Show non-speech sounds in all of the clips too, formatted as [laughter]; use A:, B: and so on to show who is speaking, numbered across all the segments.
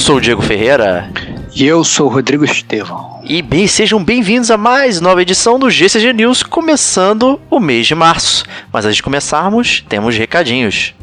A: Eu sou o Diego Ferreira.
B: E eu sou o Rodrigo Estevão.
A: E bem, sejam bem-vindos a mais nova edição do GCG News, começando o mês de março. Mas antes de começarmos, temos recadinhos.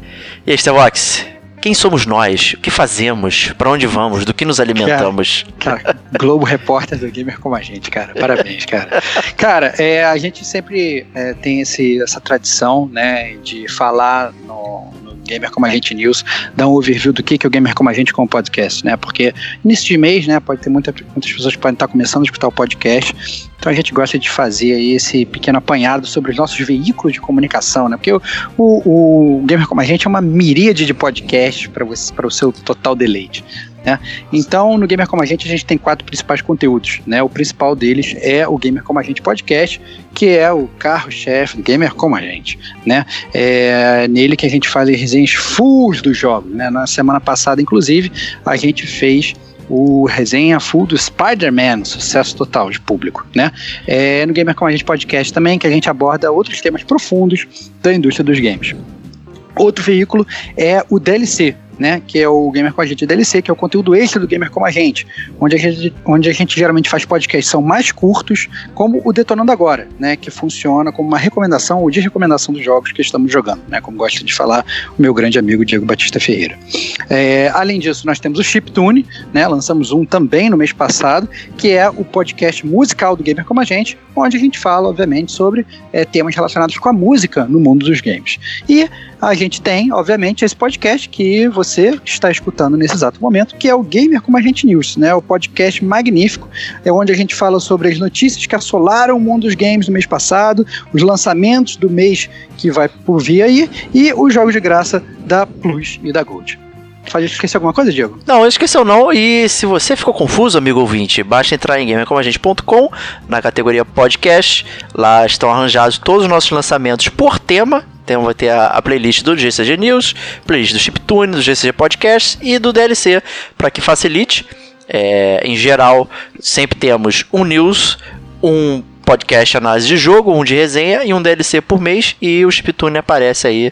A: E aí, Stevox, quem somos nós? O que fazemos? Para onde vamos? Do que nos alimentamos?
B: Cara, cara, Globo Repórter do Gamer como a gente, cara. Parabéns, cara. Cara, é, a gente sempre é, tem esse, essa tradição, né, de falar no, Gamer Como a Gente News, dar um overview do que, que é o Gamer Como a Gente com o podcast, né? Porque de mês, né, pode ter muita, muitas pessoas que podem estar começando a escutar o podcast, então a gente gosta de fazer aí esse pequeno apanhado sobre os nossos veículos de comunicação, né? Porque o, o, o Gamer Como a Gente é uma miríade de podcasts para o seu total deleite. Né? Então, no Gamer Como a Gente, a gente tem quatro principais conteúdos. Né? O principal deles é o Gamer Como a Gente Podcast, que é o carro-chefe do Gamer Como a Gente. Né? É nele que a gente faz resenhas full dos jogos. Né? Na semana passada, inclusive, a gente fez o resenha full do Spider-Man, sucesso total de público, né? É no Gamer Como a Gente Podcast também, que a gente aborda outros temas profundos da indústria dos games. Outro veículo é o DLC, né, que é o Gamer com a gente DLC, que é o conteúdo extra do Gamer como a gente, onde a gente, onde a gente geralmente faz podcasts são mais curtos, como o Detonando Agora, né, que funciona como uma recomendação ou de recomendação dos jogos que estamos jogando, né, como gosta de falar o meu grande amigo Diego Batista Ferreira. É, além disso, nós temos o Chiptune, né, lançamos um também no mês passado, que é o podcast musical do Gamer como a gente, onde a gente fala, obviamente, sobre é, temas relacionados com a música no mundo dos games. E a gente tem, obviamente, esse podcast que você está escutando nesse exato momento, que é o Gamer como a gente News, né? O podcast magnífico, é onde a gente fala sobre as notícias que assolaram o mundo dos games no mês passado, os lançamentos do mês que vai por vir aí e os jogos de graça da Plus e da Gold. Faz esquecer alguma coisa, Diego?
A: Não, esqueceu não. E se você ficou confuso, amigo ouvinte, basta entrar em gamercomagente.com na categoria podcast. Lá estão arranjados todos os nossos lançamentos por tema então vai ter a, a, playlist do GCG News, playlist do Chiptune, do GCG Podcast e do DLC, para que facilite. É, em geral, sempre temos um news, um podcast análise de jogo, um de resenha e um DLC por mês. E o Chiptune aparece aí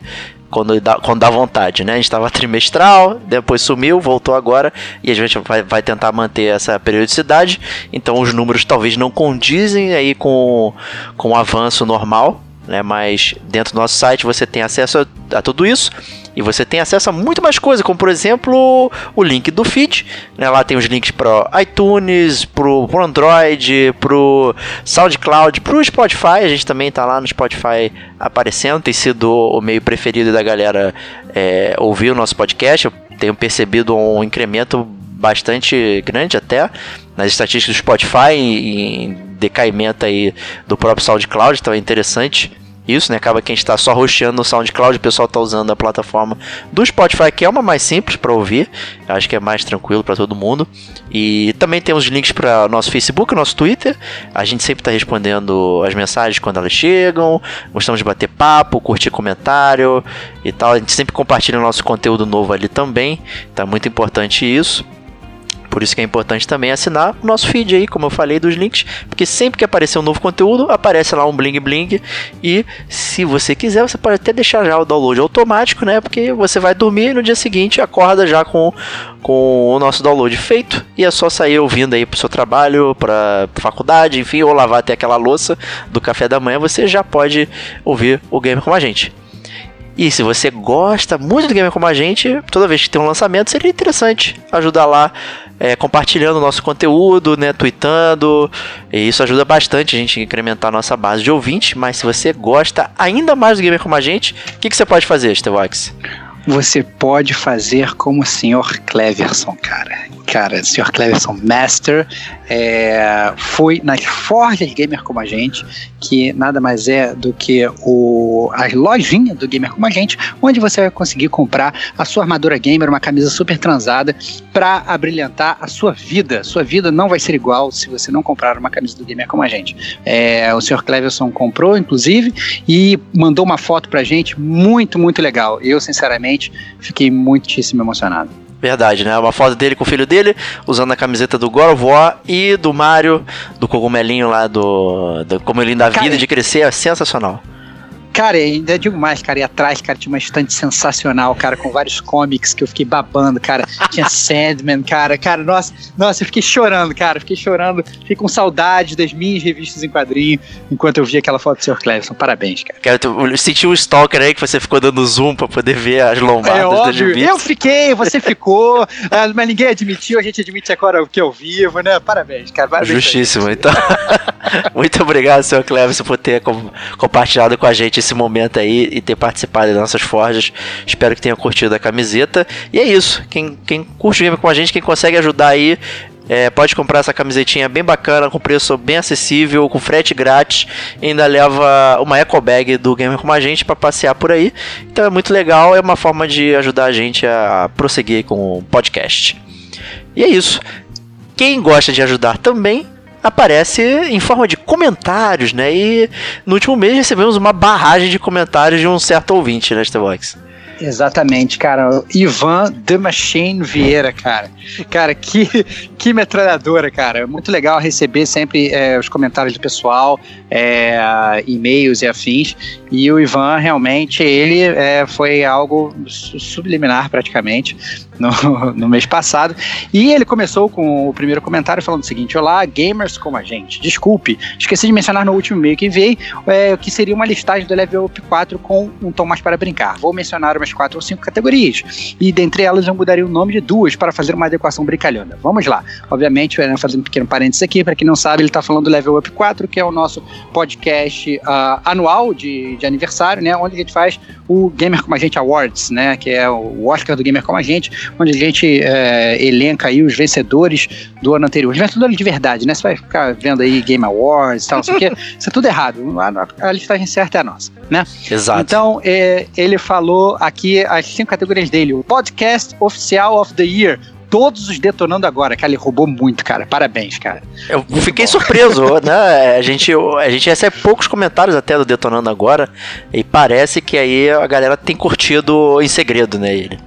A: quando dá, quando dá vontade, né? A gente estava trimestral, depois sumiu, voltou agora e a gente vai, vai tentar manter essa periodicidade. Então os números talvez não condizem aí com, com o avanço normal, né? Mas dentro do nosso site você tem acesso a, a tudo isso e você tem acesso a muito mais coisa, como por exemplo o link do feed, né? Lá tem os links para iTunes, pro, pro Android, pro SoundCloud, pro Spotify. A gente também tá lá no Spotify aparecendo, tem sido o meio preferido da galera é, ouvir o nosso podcast. Eu tenho percebido um incremento bastante grande até nas estatísticas do Spotify em decaimento aí do próprio SoundCloud, então é interessante isso, né? Acaba que a gente tá só roxeando no SoundCloud, o pessoal tá usando a plataforma do Spotify, que é uma mais simples para ouvir. Acho que é mais tranquilo para todo mundo. E também temos links para nosso Facebook, nosso Twitter. A gente sempre tá respondendo as mensagens quando elas chegam. Gostamos de bater papo, curtir comentário e tal. A gente sempre compartilha o nosso conteúdo novo ali também. Tá muito importante isso. Por isso que é importante também assinar o nosso feed aí, como eu falei dos links, porque sempre que aparecer um novo conteúdo, aparece lá um bling bling e se você quiser, você pode até deixar já o download automático, né? Porque você vai dormir e no dia seguinte acorda já com, com o nosso download feito e é só sair ouvindo aí pro seu trabalho, pra faculdade, enfim, ou lavar até aquela louça do café da manhã, você já pode ouvir o game com a gente. E se você gosta muito do Gamer Como a Gente, toda vez que tem um lançamento, seria interessante ajudar lá é, compartilhando o nosso conteúdo, né, tweetando. E isso ajuda bastante a gente a incrementar a nossa base de ouvintes. Mas se você gosta ainda mais do Gamer Como a Gente, o que, que você pode fazer, Stevox?
B: Você pode fazer como o Sr. Cleverson, cara. Cara, o Sr. Cleverson Master é, foi nas forjas gamer como a gente, que nada mais é do que o, a lojinha do gamer como a gente, onde você vai conseguir comprar a sua armadura gamer, uma camisa super transada, para abrilhantar a sua vida. Sua vida não vai ser igual se você não comprar uma camisa do gamer como a gente. É, o Sr. Cleverson comprou, inclusive, e mandou uma foto pra gente muito, muito legal. Eu, sinceramente, fiquei muitíssimo emocionado.
A: Verdade, né? Uma foto dele com o filho dele, usando a camiseta do God of War e do Mario, do cogumelinho lá do, do cogumelinho da vida
B: Cara,
A: de crescer, é sensacional.
B: Cara, ainda digo mais, cara, e atrás, cara, tinha uma estante sensacional, cara, com vários comics que eu fiquei babando, cara. Tinha Sandman, cara, cara, nossa, nossa, eu fiquei chorando, cara, fiquei chorando, fiquei com saudade das minhas revistas em quadrinho enquanto eu vi aquela foto do Sr. Cleverson. Parabéns, cara.
A: Cara, tu sentiu um stalker aí que você ficou dando zoom pra poder ver as lombadas
B: É óbvio, eu fiquei, você ficou, [laughs] ah, mas ninguém admitiu, a gente admite agora o que eu vivo, né? Parabéns, cara, parabéns.
A: Justíssimo, então. [laughs] Muito obrigado, senhor Cleverson, por ter com- compartilhado com a gente esse momento aí e ter participado das nossas forjas. Espero que tenha curtido a camiseta. E é isso. Quem, quem curte o game com a gente, quem consegue ajudar aí. é, pode comprar essa camisetinha bem bacana, com preço bem acessível, com frete grátis. Ainda leva uma eco bag do Gamer com a gente para passear por aí. Então é muito legal, é uma forma de ajudar a gente a prosseguir com o podcast. E é isso. Quem gosta de ajudar também aparece em forma de comentários, né? E no último mês recebemos uma barragem de comentários de um certo ouvinte, né, Stevox?
B: Exatamente, cara. Ivan The Machine Vieira, cara. Cara, que, que metralhadora, cara. Muito legal receber sempre é, os comentários do pessoal, é, e-mails e afins. E o Ivan, realmente, ele é, foi algo su- subliminar, praticamente, no, [laughs] no mês passado. E ele começou com o primeiro comentário falando o seguinte: Olá, gamers como a gente. Desculpe, esqueci de mencionar no último e-mail que enviei é, que seria uma listagem do Level Up 4 com um tom mais para brincar. Vou mencionar umas quatro ou cinco categorias. E dentre elas eu mudaria o nome de duas para fazer uma adequação brincalhona. Vamos lá. Obviamente, eu fazendo um pequeno parênteses aqui, para quem não sabe, ele está falando do Level Up 4, que é o nosso podcast ah, anual de, de aniversário, né? Onde a gente faz o Gamer Como a Gente Awards, né? Que é o Oscar do Gamer Como a Gente, onde a gente é, elenca aí os vencedores do ano anterior. Os vencedores de verdade, né? Você vai ficar vendo aí Game Awards e tal, não sei o quê. [laughs] Isso é tudo errado. A, a listagem certa é a nossa, né?
A: Exato.
B: Então, é, ele falou aqui as cinco categorias dele. O Podcast Oficial of the Year. Todos os detonando agora. Cara, ele roubou muito, cara. Parabéns, cara.
A: Eu fiquei surpreso, [laughs] né? A gente, a gente recebe poucos comentários até do Detonando Agora. E parece que aí a galera tem curtido em segredo, né? Ele.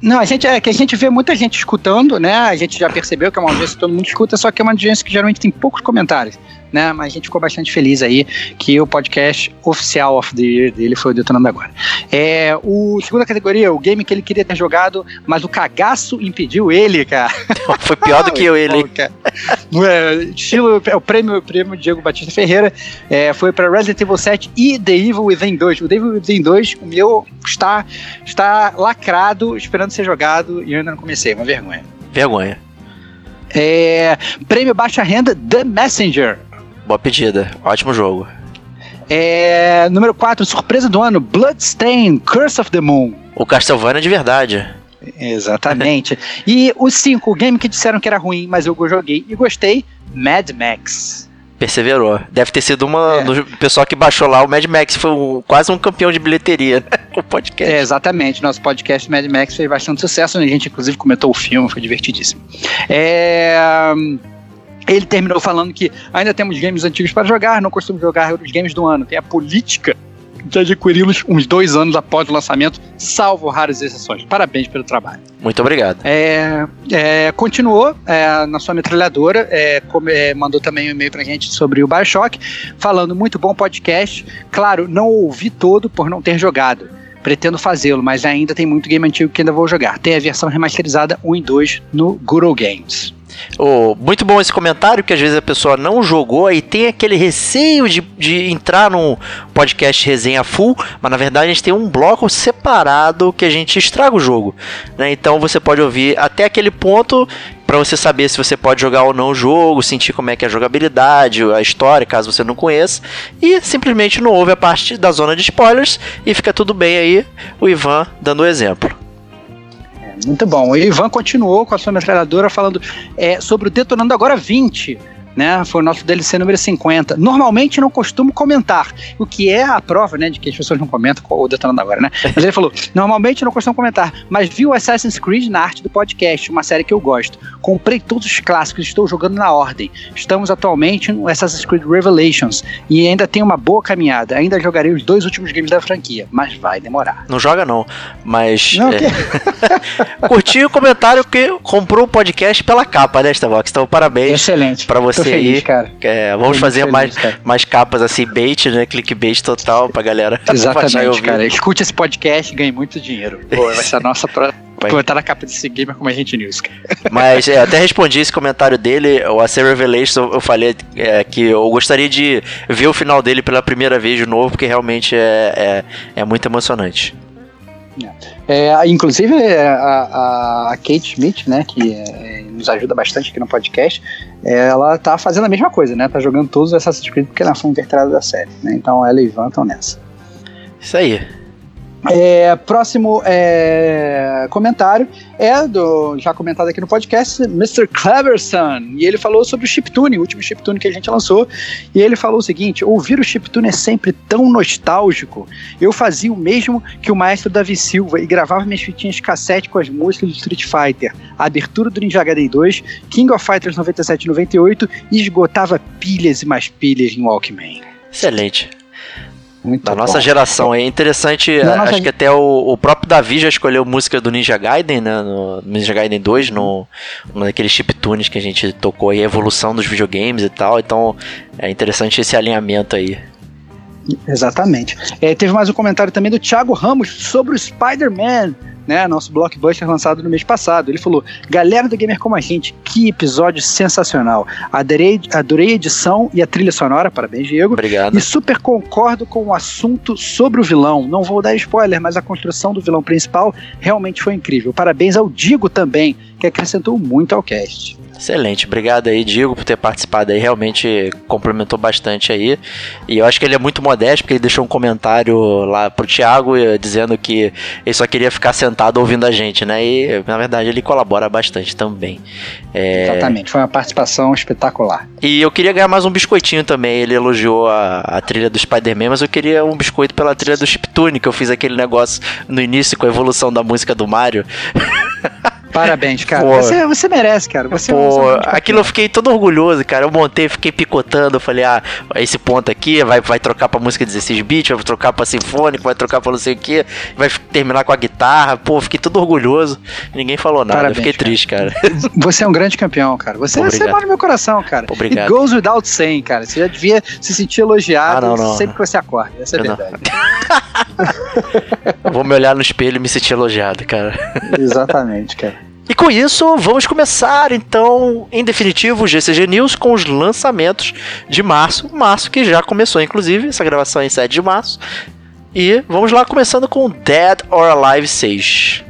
B: Não, a gente é que a gente vê muita gente escutando, né? A gente já percebeu que é uma audiência que todo mundo escuta, só que é uma audiência que geralmente tem poucos comentários, né? Mas a gente ficou bastante feliz aí que o podcast oficial of the year dele foi o Detonando Agora. É, o segunda categoria, o game que ele queria ter jogado, mas o cagaço impediu ele, cara.
A: Foi pior do que eu, [laughs] ele.
B: Estilo, é, o prêmio, o prêmio Diego Batista Ferreira é, foi para Resident Evil 7 e The Evil Within 2. O The Evil Within 2, o meu, está, está lacrado, esperando ser jogado e eu ainda não comecei, uma vergonha.
A: Vergonha.
B: É, prêmio Baixa Renda The Messenger.
A: Boa pedida. Ótimo jogo.
B: É, número 4, surpresa do ano, Bloodstain, Curse of the Moon.
A: O Castlevania de verdade.
B: Exatamente. e o 5, o game que disseram que era ruim, mas eu joguei e gostei, Mad Max.
A: Perseverou. Deve ter sido uma
B: É.
A: do pessoal que baixou lá. O Mad Max foi um- quase um campeão de bilheteria, né? [laughs] O podcast.
B: É, exatamente. Nosso podcast Mad Max fez bastante sucesso. né? A gente, inclusive, comentou o filme, foi divertidíssimo. É, Ele terminou falando que ainda temos games antigos para jogar, não costumo jogar os games do ano. Tem a política de adquiri-los uns dois anos após o lançamento, salvo raras exceções. Parabéns pelo trabalho.
A: Muito obrigado.
B: É, é, continuou é, na sua metralhadora, é, come- é, mandou também um e-mail pra gente sobre o Bioshock, falando muito bom podcast. Claro, não ouvi todo por não ter jogado. Pretendo fazê-lo, mas ainda tem muito game antigo que ainda vou jogar. Tem a versão remasterizada 1 e 2 no Google Games.
A: Ô, muito bom esse comentário, que às vezes a pessoa não jogou e tem aquele receio de, de entrar num podcast resenha full, mas na verdade a gente tem um bloco separado que a gente estraga o jogo. né? Então você pode ouvir até aquele ponto para você saber se você pode jogar ou não o jogo, sentir como é que é a jogabilidade, a história, caso você não conheça, e simplesmente não ouve a parte da zona de spoilers e fica tudo bem aí, o Ivan dando o exemplo.
B: Muito bom. O Ivan continuou com a sua metralhadora falando é, sobre o Detonando Agora 20. Né, foi o nosso DLC número 50. Normalmente não costumo comentar, o que é a prova né, de que as pessoas não comentam o Detonando Agora, né? Mas ele falou: [laughs] normalmente não costumo comentar, mas vi o Assassin's Creed na arte do podcast, uma série que eu gosto. Comprei todos os clássicos, estou jogando na ordem. Estamos atualmente no Assassin's Creed Revelations e ainda tem uma boa caminhada. Ainda jogarei os dois últimos games da franquia, mas vai demorar.
A: Não joga não, mas
B: Não,
A: é,
B: que- [laughs]
A: curti o comentário que comprou o podcast pela capa, né, Starbucks? Então, parabéns
B: Excelente.
A: pra você
B: feliz,
A: aí.
B: cara.
A: É, vamos fazer
B: muito
A: mais,
B: feliz, cara.
A: mais capas assim, bait, né? Clickbait total pra galera. [laughs]
B: Exatamente, cara. Escute esse podcast e ganhe muito dinheiro. Pô, vai ser a nossa pro...
A: Vai.
B: Pô, tá na capa desse gamer como a gente news, cara. [laughs]
A: Mas é, até respondi esse comentário dele, o AC Revelation, eu falei é, que eu gostaria de ver o final dele pela primeira vez de novo, porque realmente é, é, é muito emocionante.
B: É, inclusive, é, a, a- Kate Schmidt, né, que é, nos ajuda bastante aqui no podcast, é, ela tá fazendo a mesma coisa, né? Tá jogando todos os Assassin's Creed porque ela foi inverterada da série, né? Então ela e Ivan estão nessa.
A: Isso aí.
B: É, próximo é, comentário é do já comentado aqui no podcast, Mr. Cleverson. E ele falou sobre o chiptune, o último chiptune que a gente lançou. E ele falou o seguinte: ouvir o chiptune é sempre tão nostálgico. Eu fazia o mesmo que o maestro Davi Silva e gravava minhas fitinhas cassete com as músicas do Street Fighter, a abertura do Ninja Gaiden 2, King of Fighters 97 e 98 e esgotava pilhas e mais pilhas em Walkman.
A: Excelente.
B: Muito
A: Da
B: bom.
A: nossa geração. É interessante,
B: Da
A: a-
B: nossa
A: acho que até o, o próprio Davi já escolheu música do Ninja Gaiden, né? No Ninja Gaiden 2, no, no daqueles chiptunes que a gente tocou aí, a evolução dos videogames e tal. Então é interessante esse alinhamento aí.
B: Exatamente. É, teve mais um comentário também do Thiago Ramos sobre o Spider-Man, né? Nosso blockbuster lançado no mês passado. Ele falou: Galera do Gamer Como a Gente, que episódio sensacional. Adorei, adorei a edição e a trilha sonora, parabéns, Diego.
A: Obrigado.
B: E super concordo com o assunto sobre o vilão. Não vou dar spoiler, mas a construção do vilão principal realmente foi incrível. Parabéns ao Digo também, que acrescentou muito ao cast.
A: Excelente, obrigado aí, Diego, por ter participado aí, realmente complementou bastante aí. E eu acho que ele é muito modesto, porque ele deixou um comentário lá pro Thiago eh, dizendo que ele só queria ficar sentado ouvindo a gente, né? E na verdade ele colabora bastante também. É,
B: Exatamente, foi uma participação espetacular.
A: E eu queria ganhar mais um biscoitinho também. Ele elogiou a, a trilha do Spider-Man, mas eu queria um biscoito pela trilha do Chiptune, que eu fiz aquele negócio no início com a evolução da música do Mario. [laughs]
B: Parabéns, cara.
A: Pô.
B: Você, você merece, cara. Você, é
A: Pô, aquilo eu fiquei todo orgulhoso, cara. Eu montei, fiquei picotando. Eu falei, ah, esse ponto aqui vai, vai trocar pra música 16 bits, vai trocar pra sinfônico, vai trocar pra não sei o que, vai terminar com a guitarra. Pô, fiquei todo orgulhoso. Ninguém falou nada.
B: Parabéns,
A: eu fiquei
B: cara.
A: triste, cara. [laughs]
B: Você é um grande campeão, cara. Você,
A: Obrigado.
B: você mora no meu coração, cara.
A: Obrigado.
B: It goes without saying, cara. Você já devia se sentir elogiado
A: Ah, não, não.
B: sempre que você acorda. Essa é a
A: não.
B: verdade. [laughs]
A: Vou me olhar no espelho e me sentir elogiado, cara.
B: Exatamente, cara.
A: E com isso, vamos começar então, em definitivo, o GCG News com os lançamentos de março. Março que já começou, inclusive, essa gravação é em 7 de março. E vamos lá, começando com Dead or Alive 6.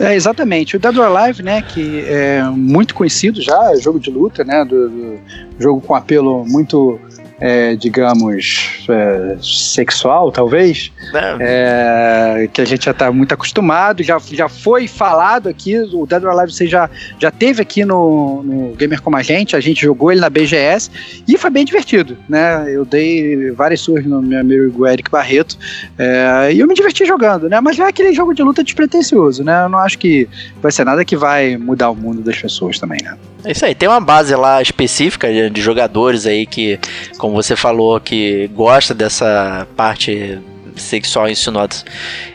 B: É, exatamente. O Dead or Alive, né, que é muito conhecido já, é jogo de luta, né, do, do- jogo com apelo muito é, digamos, é, sexual, talvez, é. que a gente já está muito acostumado, já, já foi falado aqui, o Dead or Alive você já, já teve aqui no, no Gamer Como a Gente, a gente jogou ele na BGS e foi bem divertido, né? Eu dei várias surras no meu amigo Eric Barreto é, e eu me diverti jogando, né? Mas é aquele jogo de luta despretensioso, né? Eu não acho que vai ser nada que vai mudar o mundo das pessoas também, né?
A: É isso aí, tem uma base lá específica de, de jogadores aí que, como você falou, que gosta dessa parte sexual insinuante,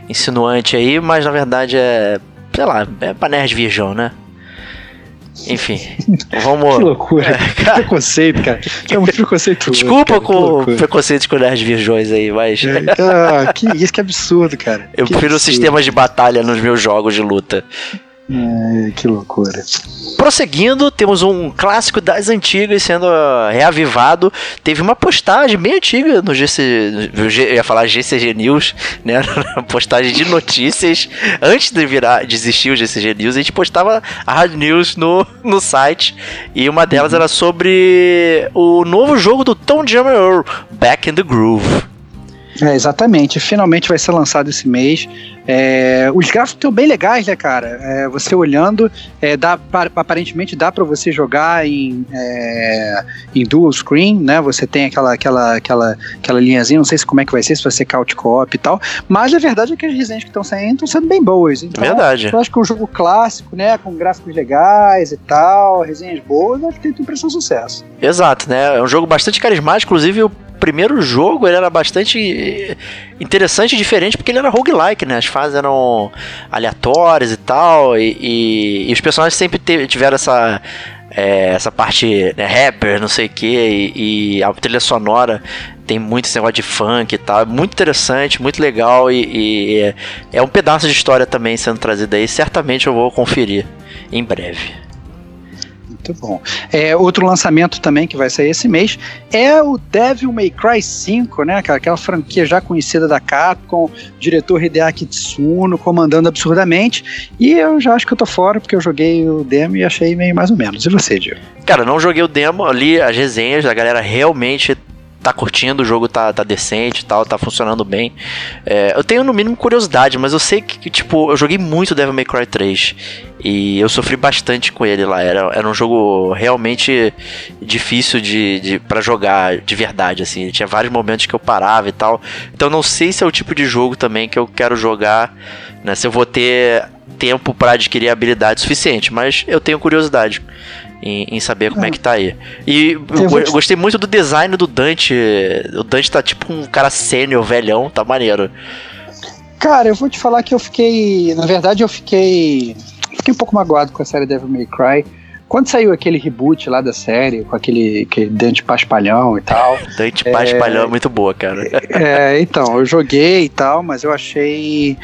A: insinuante aí, mas na verdade é, sei lá, é pra nerd virgão, né? Enfim, vamos. [laughs]
B: que loucura. É, cara... preconceito, cara. É muito [laughs] preconceito.
A: Desculpa cara, com preconceito com nerds virgões aí, mas. É,
B: ah, que isso que absurdo, cara. [laughs]
A: Eu
B: que
A: prefiro
B: absurdo.
A: sistemas de batalha nos meus jogos de luta.
B: É, que loucura.
A: Prosseguindo, temos um clássico das antigas sendo uh, reavivado. Teve uma postagem bem antiga no GC. Eu ia falar GCG News, né? [laughs] postagem de notícias. Antes de virar, de existir o GCG News, a gente postava a Hard News no, no site. E uma delas uhum. era sobre o novo jogo do Tom Jammer, Back in the Groove.
B: É, exatamente. Finalmente vai ser lançado esse mês. É, os gráficos estão bem legais, né, cara? É, você olhando, é, dá, aparentemente dá para você jogar em, é, em dual screen, né? Você tem aquela, aquela, aquela, aquela linhazinha, não sei se como é que vai ser, se vai ser couch co-op e tal. Mas a verdade é que as resenhas que estão saindo estão sendo bem boas. Então,
A: verdade.
B: Eu acho que é um jogo clássico, né? Com gráficos legais e tal, resenhas boas, acho que tem tudo pra ser um sucesso.
A: Exato, né? É um jogo bastante carismático, inclusive o primeiro jogo ele era bastante interessante e diferente porque ele era roguelike, né? As fases eram aleatórias e tal, e, e, e os personagens sempre tiveram essa. É, essa parte né, rapper, não sei o que, e, a trilha sonora tem muito esse negócio de funk e tal. É muito interessante, muito legal e, e é, é um pedaço de história também sendo trazido aí. Certamente eu vou conferir em breve.
B: Muito bom. É, outro lançamento também que vai sair esse mês é o Devil May Cry 5, né, cara? Aquela franquia já conhecida da Capcom, diretor Hideaki Tsuno comandando absurdamente. E eu já acho que eu tô fora, porque eu joguei o demo e achei meio mais ou menos. E você, Diego?
A: Cara, não joguei o demo, ali as resenhas, a galera realmente tá curtindo, o jogo tá, tá decente e tal, tá funcionando bem. É, eu tenho no mínimo curiosidade, mas eu sei que, tipo, eu joguei muito Devil May Cry 3 e eu sofri bastante com ele lá. Era, era um jogo realmente difícil de, de para jogar de verdade, assim. Tinha vários momentos que eu parava e tal. Então não sei se é o tipo de jogo também que eu quero jogar, né? Se eu vou ter tempo para adquirir habilidade suficiente, mas eu tenho curiosidade em, em saber como é. é. que tá aí. E eu, eu gostei muito do design do Dante. O Dante tá tipo um cara sênior, velhão, tá maneiro.
B: Cara, eu vou te falar que eu fiquei. Na verdade, eu fiquei. Fiquei um pouco magoado com a série Devil May Cry. Quando saiu aquele reboot lá da série, com aquele, aquele Dante Paspalhão e tal. [laughs]
A: Dante é, Paspalhão é muito boa, cara.
B: É, então, eu joguei e tal, mas eu achei.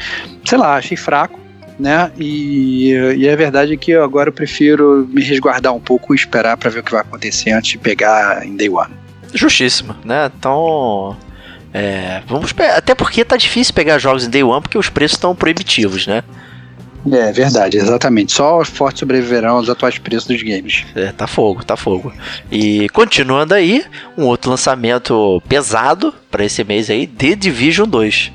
B: Sei lá, achei fraco né? E, e a verdade é que eu agora eu prefiro me resguardar um pouco e esperar para ver o que vai acontecer antes de pegar em Day One.
A: Justíssimo, né? Então. É, vamos até porque tá difícil pegar jogos em Day One porque os preços estão proibitivos, né?
B: É verdade, exatamente. Só os fortes sobreviverão aos atuais preços dos games.
A: É, tá fogo, tá fogo. E continuando aí, um outro lançamento pesado para esse mês aí, The Division 2.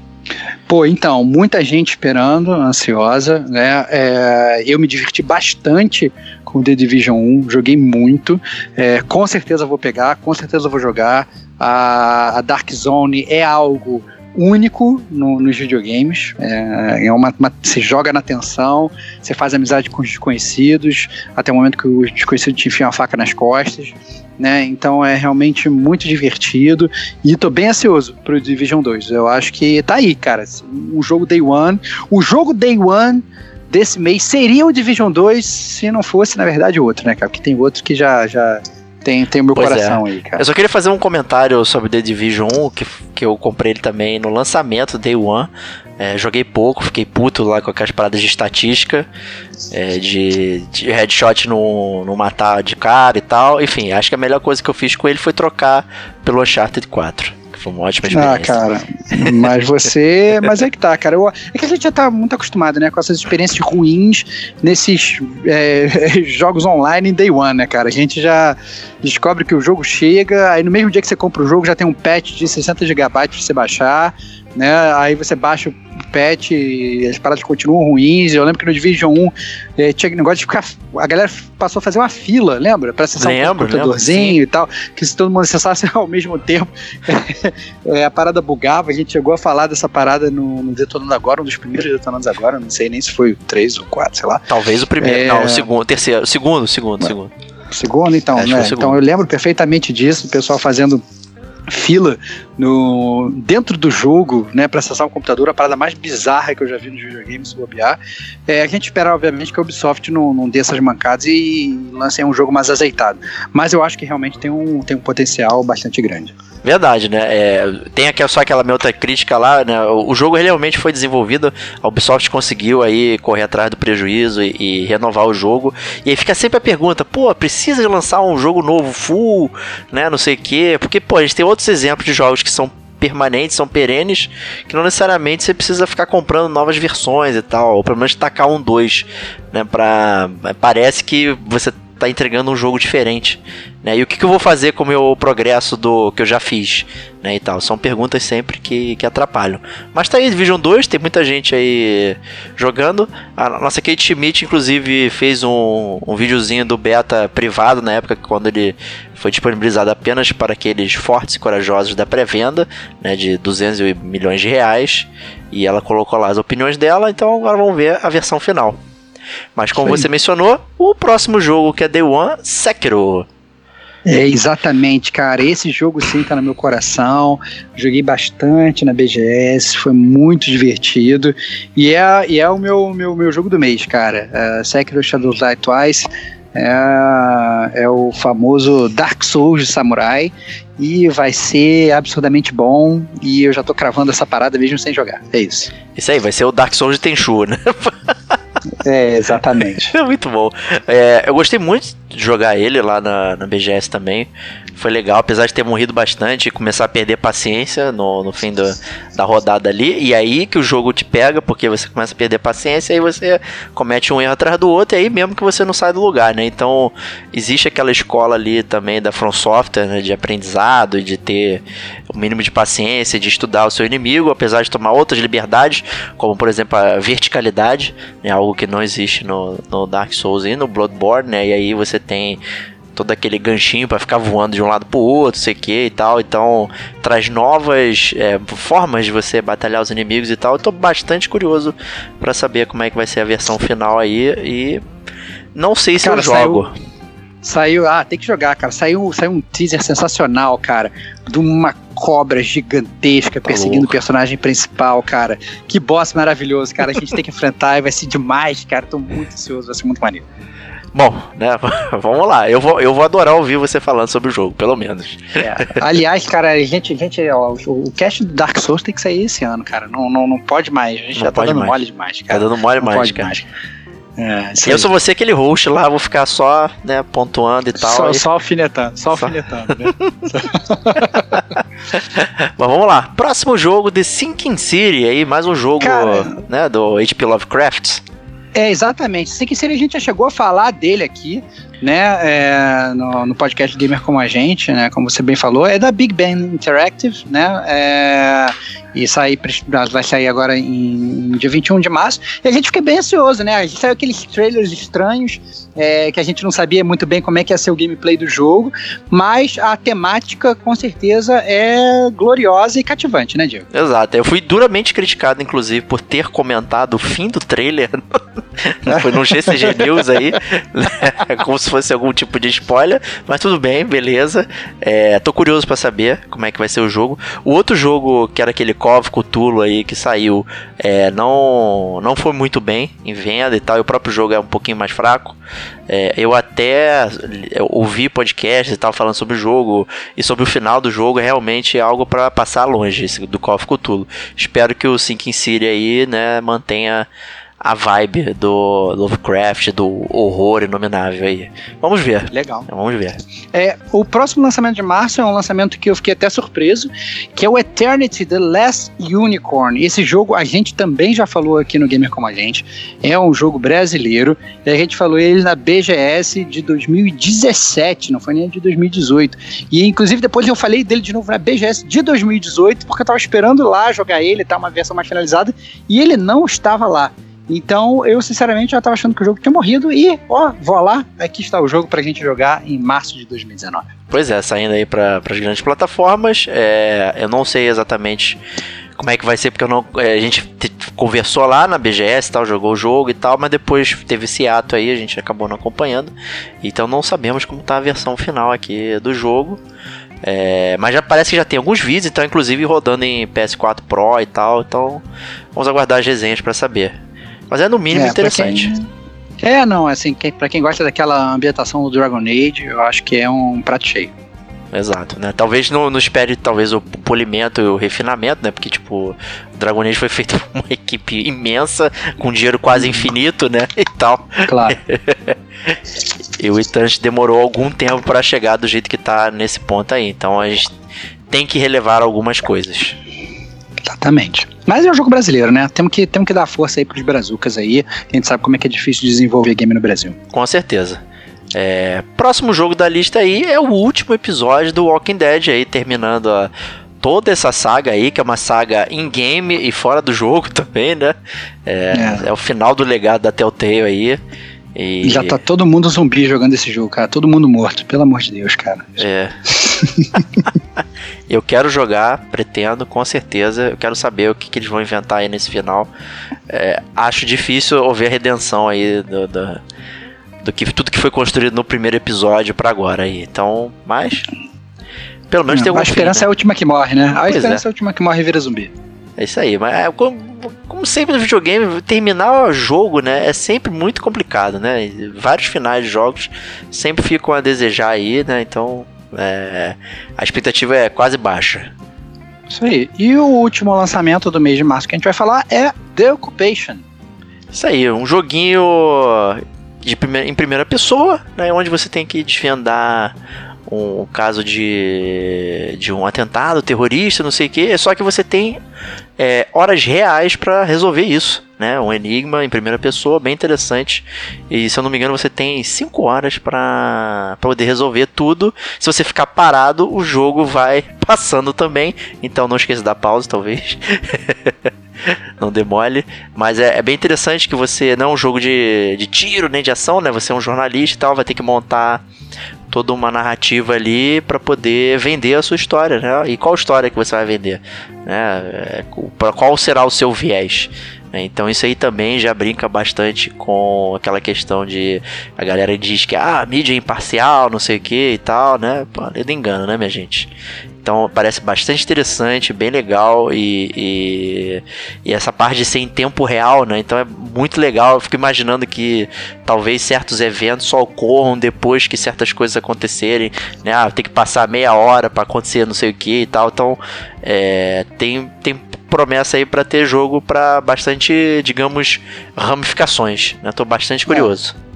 B: Pô, então, muita gente esperando, ansiosa, né? É, eu me diverti bastante com The Division 1, joguei muito. É, com certeza vou pegar, com certeza vou jogar. A, a Dark Zone é algo único no, nos videogames. É, é uma, uma, você joga na tensão, você faz amizade com os desconhecidos, até o momento que os desconhecidos te enfiam a faca nas costas né? Então é realmente muito divertido e tô bem ansioso pro Division 2. Eu acho que tá aí, cara. O jogo Day One, o jogo Day One desse mês seria o Division 2 se não fosse, na verdade, outro, né, cara? Porque tem outro que já já tem, tem o meu pois coração é. aí, cara.
A: Eu só queria fazer um comentário sobre The Division 1, que, que eu comprei ele também no lançamento, Day One. É, joguei pouco, fiquei puto lá com aquelas paradas de estatística, é, de, de, headshot no, no matar de cara e tal. Enfim, acho que a melhor coisa que eu fiz com ele foi trocar pelo Uncharted 4. Foi uma ótima experiência.
B: Ah, cara, mas você. Mas é que tá, cara. Eu, é que a gente já tá muito acostumado, né, com essas experiências ruins nesses é, [laughs] jogos online em day one, né, cara? A gente já descobre que o jogo chega, aí no mesmo dia que você compra o jogo já tem um patch de 60 GB pra você baixar né? Aí você baixa o patch as paradas continuam ruins. Eu lembro que no Division 1 eh, tinha negócio de ficar. A galera passou a fazer uma fila, lembra? Pra acessar
A: lembro,
B: um computadorzinho lembro, e tal. Que se todo mundo acessasse [laughs] ao mesmo tempo, [laughs] é, a parada bugava. A gente chegou a falar dessa parada no, no Detonando Agora, um dos primeiros Detonando Agora. Não sei nem se foi o 3 ou 4, sei lá.
A: Talvez o primeiro. É... Não, o segundo, terceiro. Segundo, segundo, segundo.
B: Segundo, então, né? Segundo. Então eu lembro perfeitamente disso, o pessoal fazendo fila no dentro do jogo, né, para acessar um computador, a parada mais bizarra que eu já vi nos videogames bobear. É, a gente espera, obviamente, que a Ubisoft não, não dê essas mancadas e lance um jogo mais azeitado. Mas eu acho que realmente tem um, tem um potencial bastante grande.
A: Verdade, né? É, tem aqui só aquela minha outra crítica lá, né? O, o, jogo realmente foi desenvolvido, a Ubisoft conseguiu aí correr atrás do prejuízo e, e, renovar o jogo. E aí fica sempre a pergunta, pô, precisa lançar um jogo novo, full, né? Não sei o quê. Porque, pô, a gente tem outros exemplos de jogos que são permanentes, são perenes, que não necessariamente você precisa ficar comprando novas versões e tal, ou pelo menos tacar um dois, né, pra... parece que você tá entregando um jogo diferente, né? E o que, que eu vou fazer com o meu progresso do que eu já fiz, né? E tal. São perguntas sempre que, que atrapalham. Mas tá aí, Division 2, tem muita gente aí jogando. A nossa Kate Schmidt, inclusive, fez um, um videozinho do beta privado na época quando ele foi disponibilizado apenas para aqueles fortes e corajosos da pré-venda, né? De 200 milhões de reais. E ela colocou lá as opiniões dela, então agora vamos ver a versão final. Mas como você mencionou, o próximo jogo que é Day One, Sekiro.
B: É, exatamente, cara. Esse jogo sim tá no meu coração. Joguei bastante na BGS, foi muito divertido. E é, e é o meu, meu, meu jogo do mês, cara. Uh, Sekiro Shadows Die Twice. É, é o famoso Dark Souls de Samurai e vai ser absurdamente bom e eu já tô cravando essa parada mesmo sem jogar. É isso.
A: Isso aí, vai ser o Dark Souls de Tenchu, né? [laughs]
B: É, exatamente. [laughs]
A: muito bom. É, eu gostei muito de jogar ele lá na, na BGS também. Foi legal, apesar de ter morrido bastante e começar a perder paciência no, no fim do, da rodada ali. E aí que o jogo te pega, porque você começa a perder paciência e você comete um erro atrás do outro, e aí mesmo que você não sai do lugar, né? Então, existe aquela escola ali também da From Software, né, de aprendizado, de ter o mínimo de paciência, de estudar o seu inimigo, apesar de tomar outras liberdades, como por exemplo a verticalidade, né, algo que não existe no, no Dark Souls e no Bloodborne, né? E aí você tem todo aquele ganchinho para ficar voando de um lado pro outro, sei que e tal. Então traz novas é, formas de você batalhar os inimigos e tal. Eu tô bastante curioso para saber como é que vai ser a versão final aí e não sei se cara, eu jogo.
B: Saiu, saiu, ah, tem que jogar, cara. Saiu, saiu um teaser sensacional, cara, de uma cobra gigantesca tá perseguindo louco. o personagem principal, cara. Que boss maravilhoso, cara. A gente tem que enfrentar e vai ser demais, cara. Tô muito ansioso, vai ser muito maneiro.
A: Bom, né? [laughs] Vamos lá. Eu vou, eu vou adorar ouvir você falando sobre o jogo, pelo menos.
B: É. Aliás, cara, a gente, gente ó, o cast do Dark Souls tem que sair esse ano, cara. Não, não, não pode mais. A gente não já tá dando mais. mole demais, cara.
A: Tá dando mole
B: não
A: mais, cara. Mais. É, eu sou você aquele host lá, vou ficar só, né, pontuando e tal.
B: Só, aí... só alfinetando, só, só alfinetando, né? [laughs]
A: Mas vamos lá. Próximo jogo, The Sinking City, aí mais um jogo, Cara, né, do HP Lovecraft.
B: É, exatamente. Sinking City a gente já chegou a falar dele aqui, né, é, no, no, podcast Gamer Como a Gente, né, como você bem falou, é da Big Bang Interactive, né, é, e sair, vai sair agora em, em dia 21 de março, e a gente fica bem ansioso, né, a gente saiu aqueles trailers estranhos, é, que a gente não sabia muito bem como é que ia ser o gameplay do jogo, mas a temática com certeza é gloriosa e cativante, né, Diego?
A: Exato, eu fui duramente criticado, inclusive, por ter comentado o fim do trailer, [laughs] foi no GCG News aí, [laughs] né, como se se fosse algum tipo de spoiler, mas tudo bem, beleza. É, tô curioso para saber como é que vai ser o jogo. O outro jogo, que era aquele Cove Cthulhu aí que saiu, é, não, não foi muito bem em venda e tal, e o próprio jogo é um pouquinho mais fraco. É, eu até ouvi podcasts e tal falando sobre o jogo e sobre o final do jogo, é realmente algo para passar longe do Call of Cthulhu. Espero que o Sinking City aí, né, mantenha a vibe do Lovecraft, do horror inominável aí. Vamos ver.
B: Legal.
A: Vamos ver.
B: É, o próximo lançamento de março é um lançamento que eu fiquei até surpreso, que é o Eternity The Last Unicorn. Esse jogo a gente também já falou aqui no Gamer Como a Gente. É um jogo brasileiro. E a gente falou ele na BGS de 2017, não foi nem de 2018. E inclusive depois eu falei dele de novo na BGS de 2018, porque eu tava esperando lá jogar ele, tá? Uma versão mais finalizada, e ele não estava lá. Então, eu sinceramente já estava achando que o jogo tinha morrido e, ó, vou lá, aqui está o jogo pra gente jogar em março de 2019.
A: Pois é, saindo aí para as grandes plataformas. É, eu não sei exatamente como é que vai ser, porque não, é, a gente conversou lá na BGS tal, jogou o jogo e tal, mas depois teve esse ato aí, a gente acabou não acompanhando. Então não sabemos como tá a versão final aqui do jogo. É, mas já parece que já tem alguns vídeos, então inclusive rodando em PS4 Pro e tal. Então vamos aguardar as resenhas para saber. Mas é no mínimo é, interessante.
B: Quem... É, não, assim, quem, pra quem gosta daquela ambientação do Dragon Age, eu acho que é um prato cheio.
A: Exato, né? Talvez não, não espere talvez o polimento e o refinamento, né? Porque, tipo, o Dragon Age foi feito [laughs] por uma equipe imensa, com dinheiro quase infinito, né? [laughs] E tal.
B: Claro. [laughs]
A: e o Eternity demorou algum tempo para chegar do jeito que tá nesse ponto aí. Então a gente tem que relevar algumas coisas.
B: Exatamente. Mas é um jogo brasileiro, né? Temos que, temos que dar força aí pros brazucas aí. A gente sabe como é que é difícil desenvolver game no Brasil.
A: Com certeza. É, próximo jogo da lista aí é o último episódio do Walking Dead aí, terminando a, toda essa saga aí, que é uma saga in-game e fora do jogo [laughs] também, né? É, é. é, o final do legado da Telltale aí. E...
B: Já tá todo mundo zumbi jogando esse jogo, cara. Todo mundo morto, pelo amor de Deus, cara.
A: É. [laughs] eu quero jogar, pretendo, com certeza. Eu quero saber o que, que eles vão inventar aí nesse final. É, acho difícil ouvir a redenção aí do, do, do, que tudo que foi construído no primeiro episódio para agora aí. Então, mas. Pelo menos Não, tem algum
B: A esperança
A: fim,
B: né? é a última que morre, né? A pois esperança é. é a última que morre e vira zumbi.
A: É isso aí, mas é, como, como, sempre no videogame, terminar o jogo, né, é sempre muito complicado, né? Vários finais de jogos sempre ficam a desejar aí, né? Então, é, a expectativa é quase baixa.
B: Isso aí. E o último lançamento do mês de março que a gente vai falar é The Occupation.
A: Isso aí, um joguinho de primeira, em primeira pessoa, né, onde você tem que desvendar um caso de, de um atentado terrorista, não sei o que, só que você tem é, horas reais para resolver isso. Né, um enigma em primeira pessoa, bem interessante. E se eu não me engano, você tem 5 horas para poder resolver tudo. Se você ficar parado, o jogo vai [laughs] passando também. Então não esqueça da pausa, talvez. [laughs] não demole. Mas é, é, bem interessante que você não é um jogo de, de tiro nem de ação, né? Você é um jornalista e tal, vai ter que montar toda uma narrativa ali para poder vender a sua história, né? E qual história que você vai vender, né? É, para qual será o seu viés? Né? Então isso aí também já brinca bastante com aquela questão de a galera diz que ah, a mídia é imparcial, não sei o que e tal, né? Pô, é engano, né, minha gente? Então parece bastante interessante, bem legal e, e, e, essa parte de ser em tempo real, né? Então é muito legal. Eu fico imaginando que talvez certos eventos só ocorram depois que certas coisas acontecerem, né? Ah, tem que passar meia hora para acontecer não sei o que e tal. Então é, tem, tem promessa aí para ter jogo para bastante, digamos, ramificações. Né? Tô bastante é. curioso. É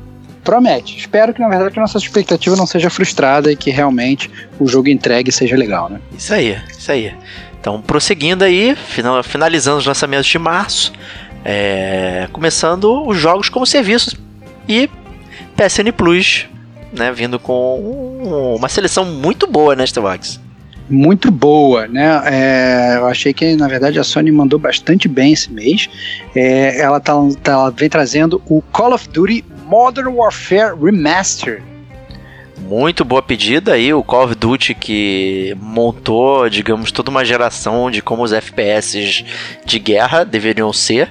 B: promete. Espero que, na verdade, a nossa expectativa não seja frustrada e que realmente o jogo entregue seja legal, né?
A: Isso aí, isso aí. Então, prosseguindo aí, finalizando os lançamentos de março, é, começando os jogos como serviços e PSN Plus, né, vindo com uma seleção muito boa, né, Starbucks?
B: muito boa, né? É, eu achei que na verdade a Sony mandou bastante bem esse mês. É, ela, tá, tá, ela vem trazendo o Call of Duty Modern Warfare Remaster.
A: Muito boa pedida aí, o Call of Duty que montou, digamos, toda uma geração de como os FPS de guerra deveriam ser.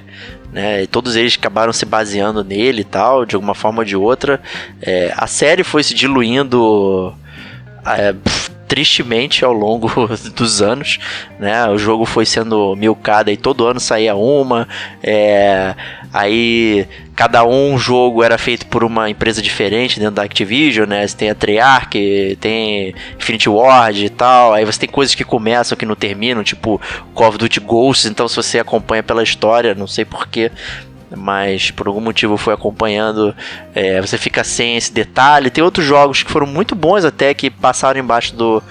A: Né, e todos eles acabaram se baseando nele e tal, de alguma forma ou de outra. É, a série foi se diluindo é, tristemente ao longo [laughs] dos anos, né? O jogo foi sendo milcado e todo ano saía uma, é, aí cada um jogo era feito por uma empresa diferente dentro da Activision, né? Você tem a Treyarch, tem Infinity Ward e tal, aí você tem coisas que começam que não terminam, tipo Call of Duty Ghosts, então se você acompanha pela história, não sei porquê, mas por algum motivo foi acompanhando, é, você fica sem esse detalhe. Tem outros jogos que foram muito bons até que passaram embaixo do,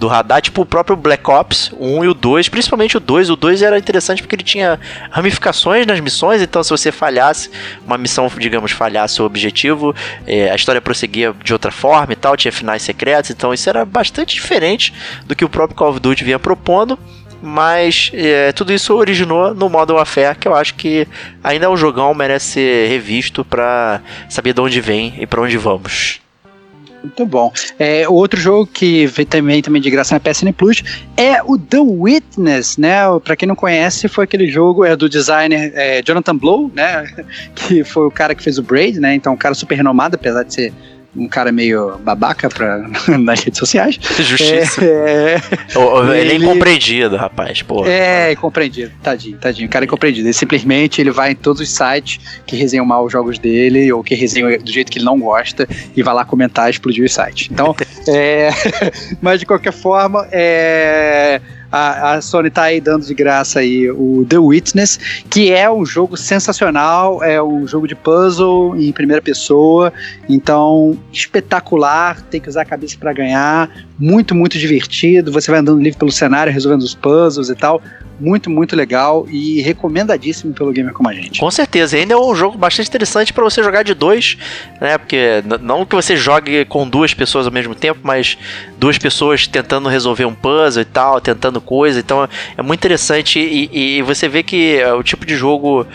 A: do radar, tipo o próprio Black Ops 1 e o 2, principalmente o 2. O 2 era interessante porque ele tinha ramificações nas missões, então se você falhasse, uma missão, digamos, falhasse o objetivo, é, a história prosseguia de outra forma e tal, tinha finais secretos, então isso era bastante diferente do que o próprio Call of Duty vinha propondo mas é, tudo isso originou no modo Warfare, que eu acho que ainda é um jogão, merece ser revisto para saber de onde vem e para onde vamos.
B: Muito bom. É, outro jogo que veio também, também de graça na PSN Plus é o The Witness, né? Para quem não conhece, foi aquele jogo é do designer é, Jonathan Blow, né? [laughs] Que foi o cara que fez o Braid, né? Então, um cara super renomado, apesar de ser um cara meio babaca pra, [laughs] nas redes sociais. [laughs]
A: Justiça. É, é, ele é incompreendido, rapaz, pô.
B: É, incompreendido, tadinho, tadinho. O cara é incompreendido. Ele simplesmente ele vai em todos os sites que resenham mal os jogos dele, ou que resenham do jeito que ele não gosta, e vai lá comentar e explodir os sites. Então, [laughs] é, mas de qualquer forma, é a, a Sony tá aí dando de graça aí o The Witness, que é um jogo sensacional, é um jogo de puzzle em primeira pessoa, então espetacular, tem que usar a cabeça para ganhar, muito, muito divertido, você vai andando livre pelo cenário, resolvendo os puzzles e tal, muito, muito legal e recomendadíssimo pelo gamer como a gente.
A: Com certeza, ainda é um jogo bastante interessante para você jogar de dois, né? Porque não que você jogue com duas pessoas ao mesmo tempo, mas duas pessoas tentando resolver um puzzle e tal, tentando coisa. Então é muito interessante e, e você vê que é o tipo de jogo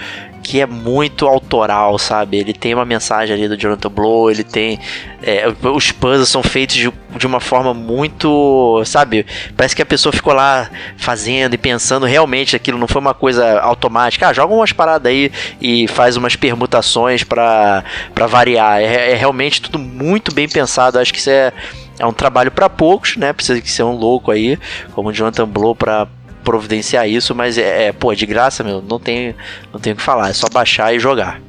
A: que é muito autoral, sabe? Ele tem uma mensagem ali do Jonathan Blow, ele tem. É, os puzzles são feitos de, de, uma forma muito. Sabe? Parece que a pessoa ficou lá fazendo e pensando realmente aquilo, não foi uma coisa automática. Ah, joga umas paradas aí e faz umas permutações para variar. É, é realmente tudo muito bem pensado. Acho que isso é. É um trabalho para poucos, né? Precisa que ser um louco aí, como o Jonathan Blow, para providenciar isso, mas é, é pô, de graça, meu, não tem, não tem o que falar, é só baixar e jogar.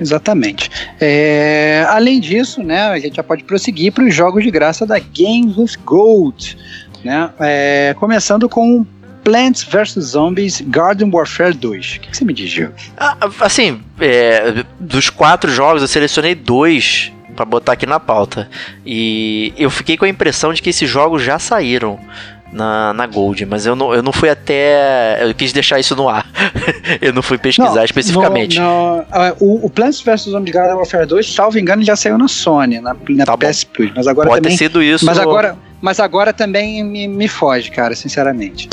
B: Exatamente. É, além disso, né, a gente já pode prosseguir para os jogos de graça da Games with Gold, né? É, começando com Plants vs Zombies Garden Warfare 2. O que, que você me diz, Gil?
A: Ah, assim, é, dos quatro jogos eu selecionei dois para botar aqui na pauta. E eu fiquei com a impressão de que esses jogos já saíram na, na Gold, mas eu não, eu não fui até. Eu quis deixar isso no ar. [laughs] eu não fui pesquisar não, especificamente.
B: No, no, uh, o, o Plants vs Garden Warfare 2, salvo engano, já saiu na Sony, na, na tá PS Plus. Mas agora
A: Pode
B: também,
A: ter sido isso.
B: Mas agora, mas agora também me, me foge, cara, sinceramente.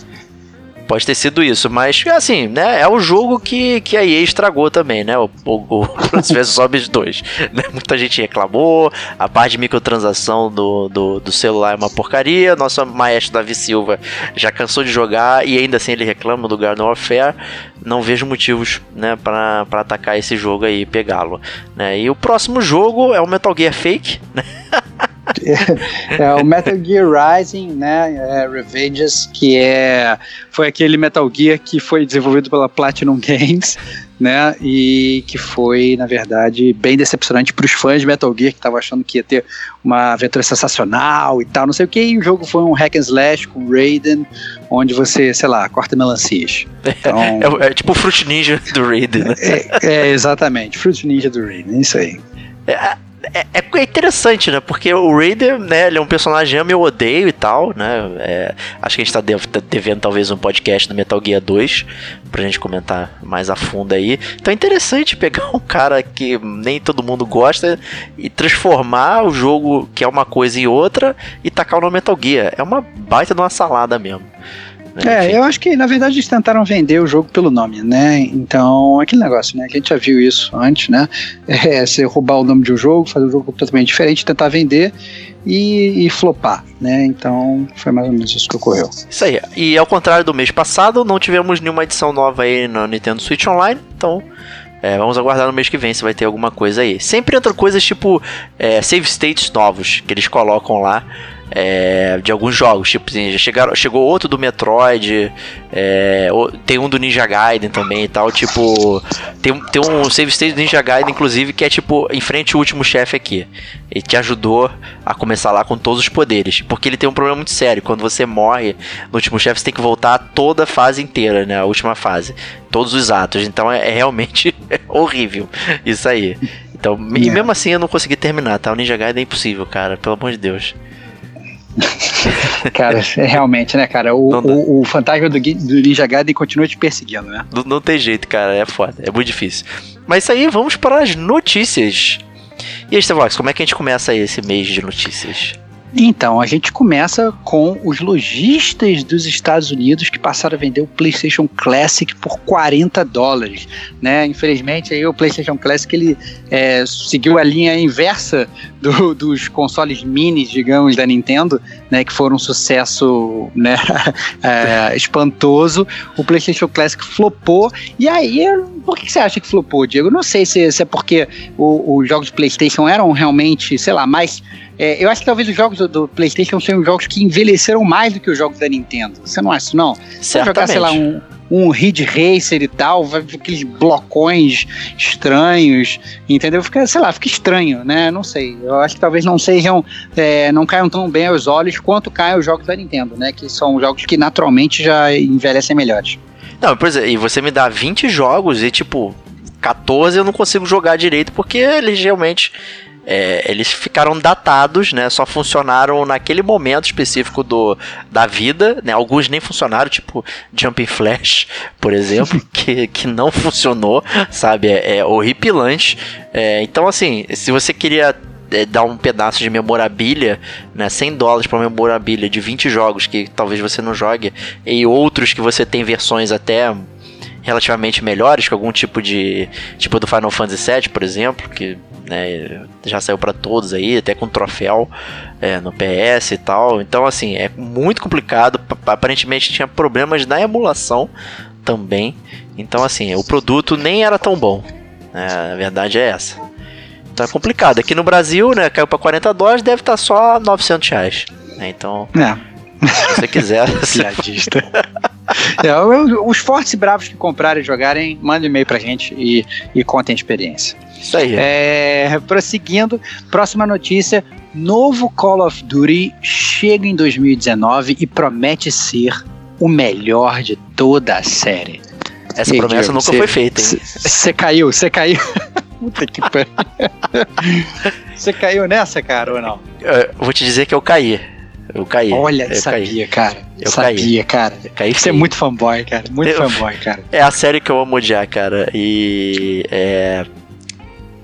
A: Pode ter sido isso, mas assim, né? É o jogo que, que a EA estragou também, né? O, o, o Plants vs [laughs] Zombies 2. Né? Muita gente reclamou, a parte de microtransação do, do, do, celular é uma porcaria. Nosso maestro Davi Silva já cansou de jogar e ainda assim ele reclama do Garden Warfare. Não vejo motivos, né, para atacar esse jogo aí e pegá-lo. Né? E o próximo jogo é o Metal Gear Fake, né? [laughs]
B: é, o Metal Gear Rising, né, é que é foi aquele Metal Gear que foi desenvolvido pela Platinum Games, né, e que foi, na verdade, bem decepcionante para os fãs de Metal Gear que estavam achando que ia ter uma aventura sensacional e tal, não sei o que, e o jogo foi um hack and slash com Raiden, onde você, sei lá, corta melancias.
A: Então, [laughs] é, é, tipo o Fruit Ninja do Raiden. Né?
B: É, é, exatamente, Fruit Ninja do Raiden, isso aí.
A: É, é, é, interessante, né? Porque o Raider, né? Ele é um personagem amo eu odeio e tal, né? É, acho que a gente tá, tá devendo talvez um podcast do Metal Gear 2 pra gente comentar mais a fundo aí. Então é interessante pegar um cara que nem todo mundo gosta e transformar o jogo que é uma coisa em outra e tacar no Metal Gear. É uma baita de uma salada mesmo.
B: É, eu acho que na verdade eles tentaram vender o jogo pelo nome, né? Então, aquele negócio, né? Que a gente já viu isso antes, né? [laughs] É, você roubar o nome de um jogo, fazer um jogo completamente diferente, tentar vender e, e, flopar, né? Então foi mais ou menos isso que ocorreu.
A: Isso aí. E ao contrário do mês passado, não tivemos nenhuma edição nova aí no Nintendo Switch Online, então é, vamos aguardar no mês que vem se vai ter alguma coisa aí. Sempre entra coisas tipo é, save states novos que eles colocam lá é, de alguns jogos. Tipo, assim, chegaram, chegou outro do Metroid, é, tem um do Ninja Gaiden também e tal. Tipo, tem, tem um save state do Ninja Gaiden, inclusive, que é tipo, enfrente o último chefe aqui. Ele te ajudou a começar lá com todos os poderes. Porque ele tem um problema muito sério. Quando você morre no último chefe, você tem que voltar toda a fase inteira, né? A última fase. Todos os atos. Então é, é realmente [laughs] horrível isso aí. Então, é. E mesmo assim eu não consegui terminar, tá? O Ninja Gaiden é impossível, cara. Pelo amor de Deus. [laughs]
B: cara, é realmente, né, cara? O, o, o, fantasma do, do Ninja Gaiden continua te perseguindo, né?
A: Não, não tem jeito, cara. É foda. É muito difícil. Mas isso aí, vamos para as notícias. E aí, Stevox, como é que a gente começa aí esse mês de notícias?
B: Então, a gente começa com os lojistas dos Estados Unidos que passaram a vender o PlayStation Classic por 40 dólares, né? Infelizmente, aí o PlayStation Classic ele é, seguiu a linha inversa do, dos consoles minis, digamos, da Nintendo, né? Que foram um sucesso, né? [laughs] é, espantoso. O PlayStation Classic flopou. E aí, por que você acha que flopou, Diego? Não sei se, se é porque os jogos de PlayStation eram realmente, sei lá, mais é, eu acho que talvez os jogos do, do, PlayStation sejam jogos que envelheceram mais do que os jogos da Nintendo. Você não acha isso, não?
A: Você
B: jogar, sei lá, um, um Ridge Racer e tal, vai aqueles blocões estranhos, entendeu? Fica, sei lá, fica estranho, né? Não sei. Eu acho que talvez não sejam, é, não caiam tão bem aos olhos quanto caem os jogos da Nintendo, né? Que são jogos que naturalmente já envelhecem melhores.
A: Não, por exemplo, e você me dá 20 jogos e tipo, 14 eu não consigo jogar direito porque eles realmente é, eles ficaram datados, né? Só funcionaram naquele momento específico do, da vida, né? Alguns nem funcionaram, tipo Jumping Flash, por exemplo, [laughs] que, que não funcionou, sabe? É, é horripilante. É, então, assim, se você queria é, dar um pedaço de memorabilia, né, 100 dólares para memorabilia de 20 jogos que talvez você não jogue e outros que você tem versões até relativamente melhores, com algum tipo de tipo do Final Fantasy VII, por exemplo, que né? Já saiu para todos aí, até com troféu é, no PS e tal. Então, assim, é muito complicado. Aparentemente tinha problemas na emulação também. Então, assim, o produto nem era tão bom. Né? A verdade é essa. Então é complicado. Aqui no Brasil, né, caiu para 40 dólares, deve estar tá só 900 reais. Né? Então, é. Se você quiser. [laughs]
B: Piadista. [laughs] é, os fortes e bravos que comprarem e jogarem, mandem um e-mail pra gente e, e contem a experiência.
A: Isso aí.
B: É, prosseguindo, próxima notícia: novo Call of Duty chega em 2019 e promete ser o melhor de toda a série.
A: Essa Ei, promessa Diego, nunca cê, foi feita, hein?
B: Você caiu, você caiu. [laughs] Puta que pariu. Você caiu nessa, cara, ou não?
A: Eu vou te dizer que eu caí. Eu caí.
B: Olha, eu sabia, caí. cara. Eu sabia, caí. cara. Eu caí Você é muito fanboy, cara. Muito eu, fanboy, cara.
A: É a série que eu amo odiar, cara. E é,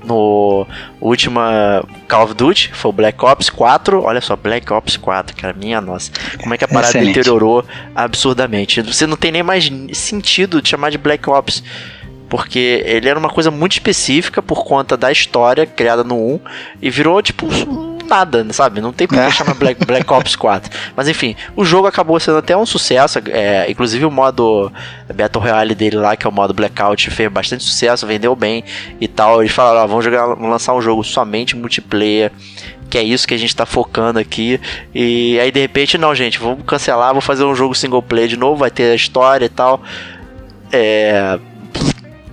A: no última Call of Duty, foi o Black Ops 4. Olha só, Black Ops 4, cara, minha nossa. Como é que a parada Excelente. deteriorou absurdamente. Você não tem nem mais sentido de chamar de Black Ops. Porque ele era uma coisa muito específica por conta da história criada no 1 e virou tipo nada, sabe? Não tem por que é. chamar Black, Black Ops [laughs] 4. Mas enfim, o jogo acabou sendo até um sucesso. É, inclusive o modo Battle Royale dele lá, que é o modo Blackout, fez bastante sucesso, vendeu bem e tal. Eles falaram: ah, vamos, jogar, vamos lançar um jogo somente multiplayer que é isso que a gente tá focando aqui. E aí de repente, não, gente, vamos cancelar, vou fazer um jogo single player de novo, vai ter a história e tal. É.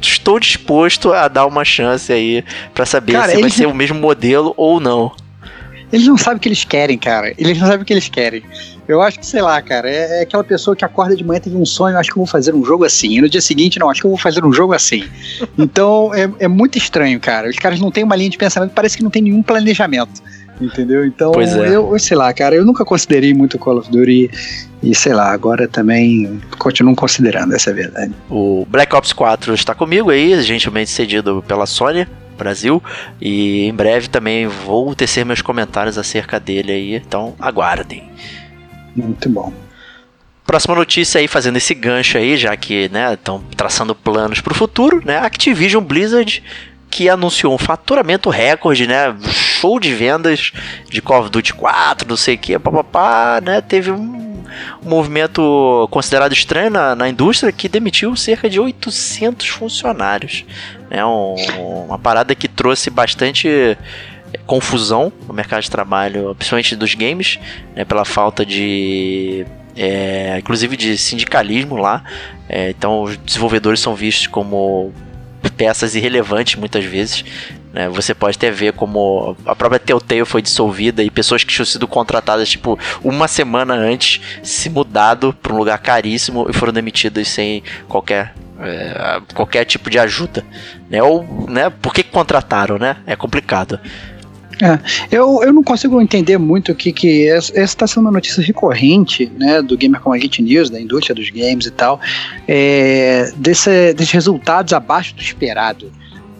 A: Estou disposto a dar uma chance aí para saber Cara, se vai ser o mesmo modelo ou não.
B: Eles não sabem o que eles querem, cara. Eles não sabem o que eles querem. Eu acho que, sei lá, cara, é, é, aquela pessoa que acorda de manhã teve um sonho, acho que eu vou fazer um jogo assim. E no dia seguinte, não, acho que eu vou fazer um jogo assim. Então é, é muito estranho, cara. Os caras não têm uma linha de pensamento, parece que não tem nenhum planejamento. Entendeu? Então, é. eu, sei lá, cara, eu nunca considerei muito Call of Duty e, sei lá, agora também continuo considerando, essa é a verdade.
A: O Black Ops 4 está comigo aí, gentilmente cedido pela Sony. Brasil. E em breve também vou tecer meus comentários acerca dele aí, então aguardem.
B: Muito bom.
A: Próxima notícia aí, fazendo esse gancho aí, já que estão né, traçando planos para o futuro, né? Activision Blizzard que anunciou um faturamento recorde, né? Show de vendas de Call of Duty 4, não sei o que, papapá, né? Teve um um movimento considerado estranho na, na indústria que demitiu cerca de 800 funcionários. É um, uma parada que trouxe bastante confusão no mercado de trabalho, principalmente dos games, né, pela falta de é, inclusive de sindicalismo lá. É, então os desenvolvedores são vistos como peças irrelevantes muitas vezes. Né? Você pode até ver como a própria Telltale foi dissolvida e pessoas que tinham sido contratadas tipo uma semana antes se mudado para um lugar caríssimo e foram demitidas sem qualquer é, qualquer tipo de ajuda, né? Ou, né? Por que contrataram, né? É complicado.
B: É, eu, eu não consigo entender muito o que que essa está sendo uma notícia recorrente, né, do Gamer como a News, da indústria dos games e tal, é, desse, desses resultados abaixo do esperado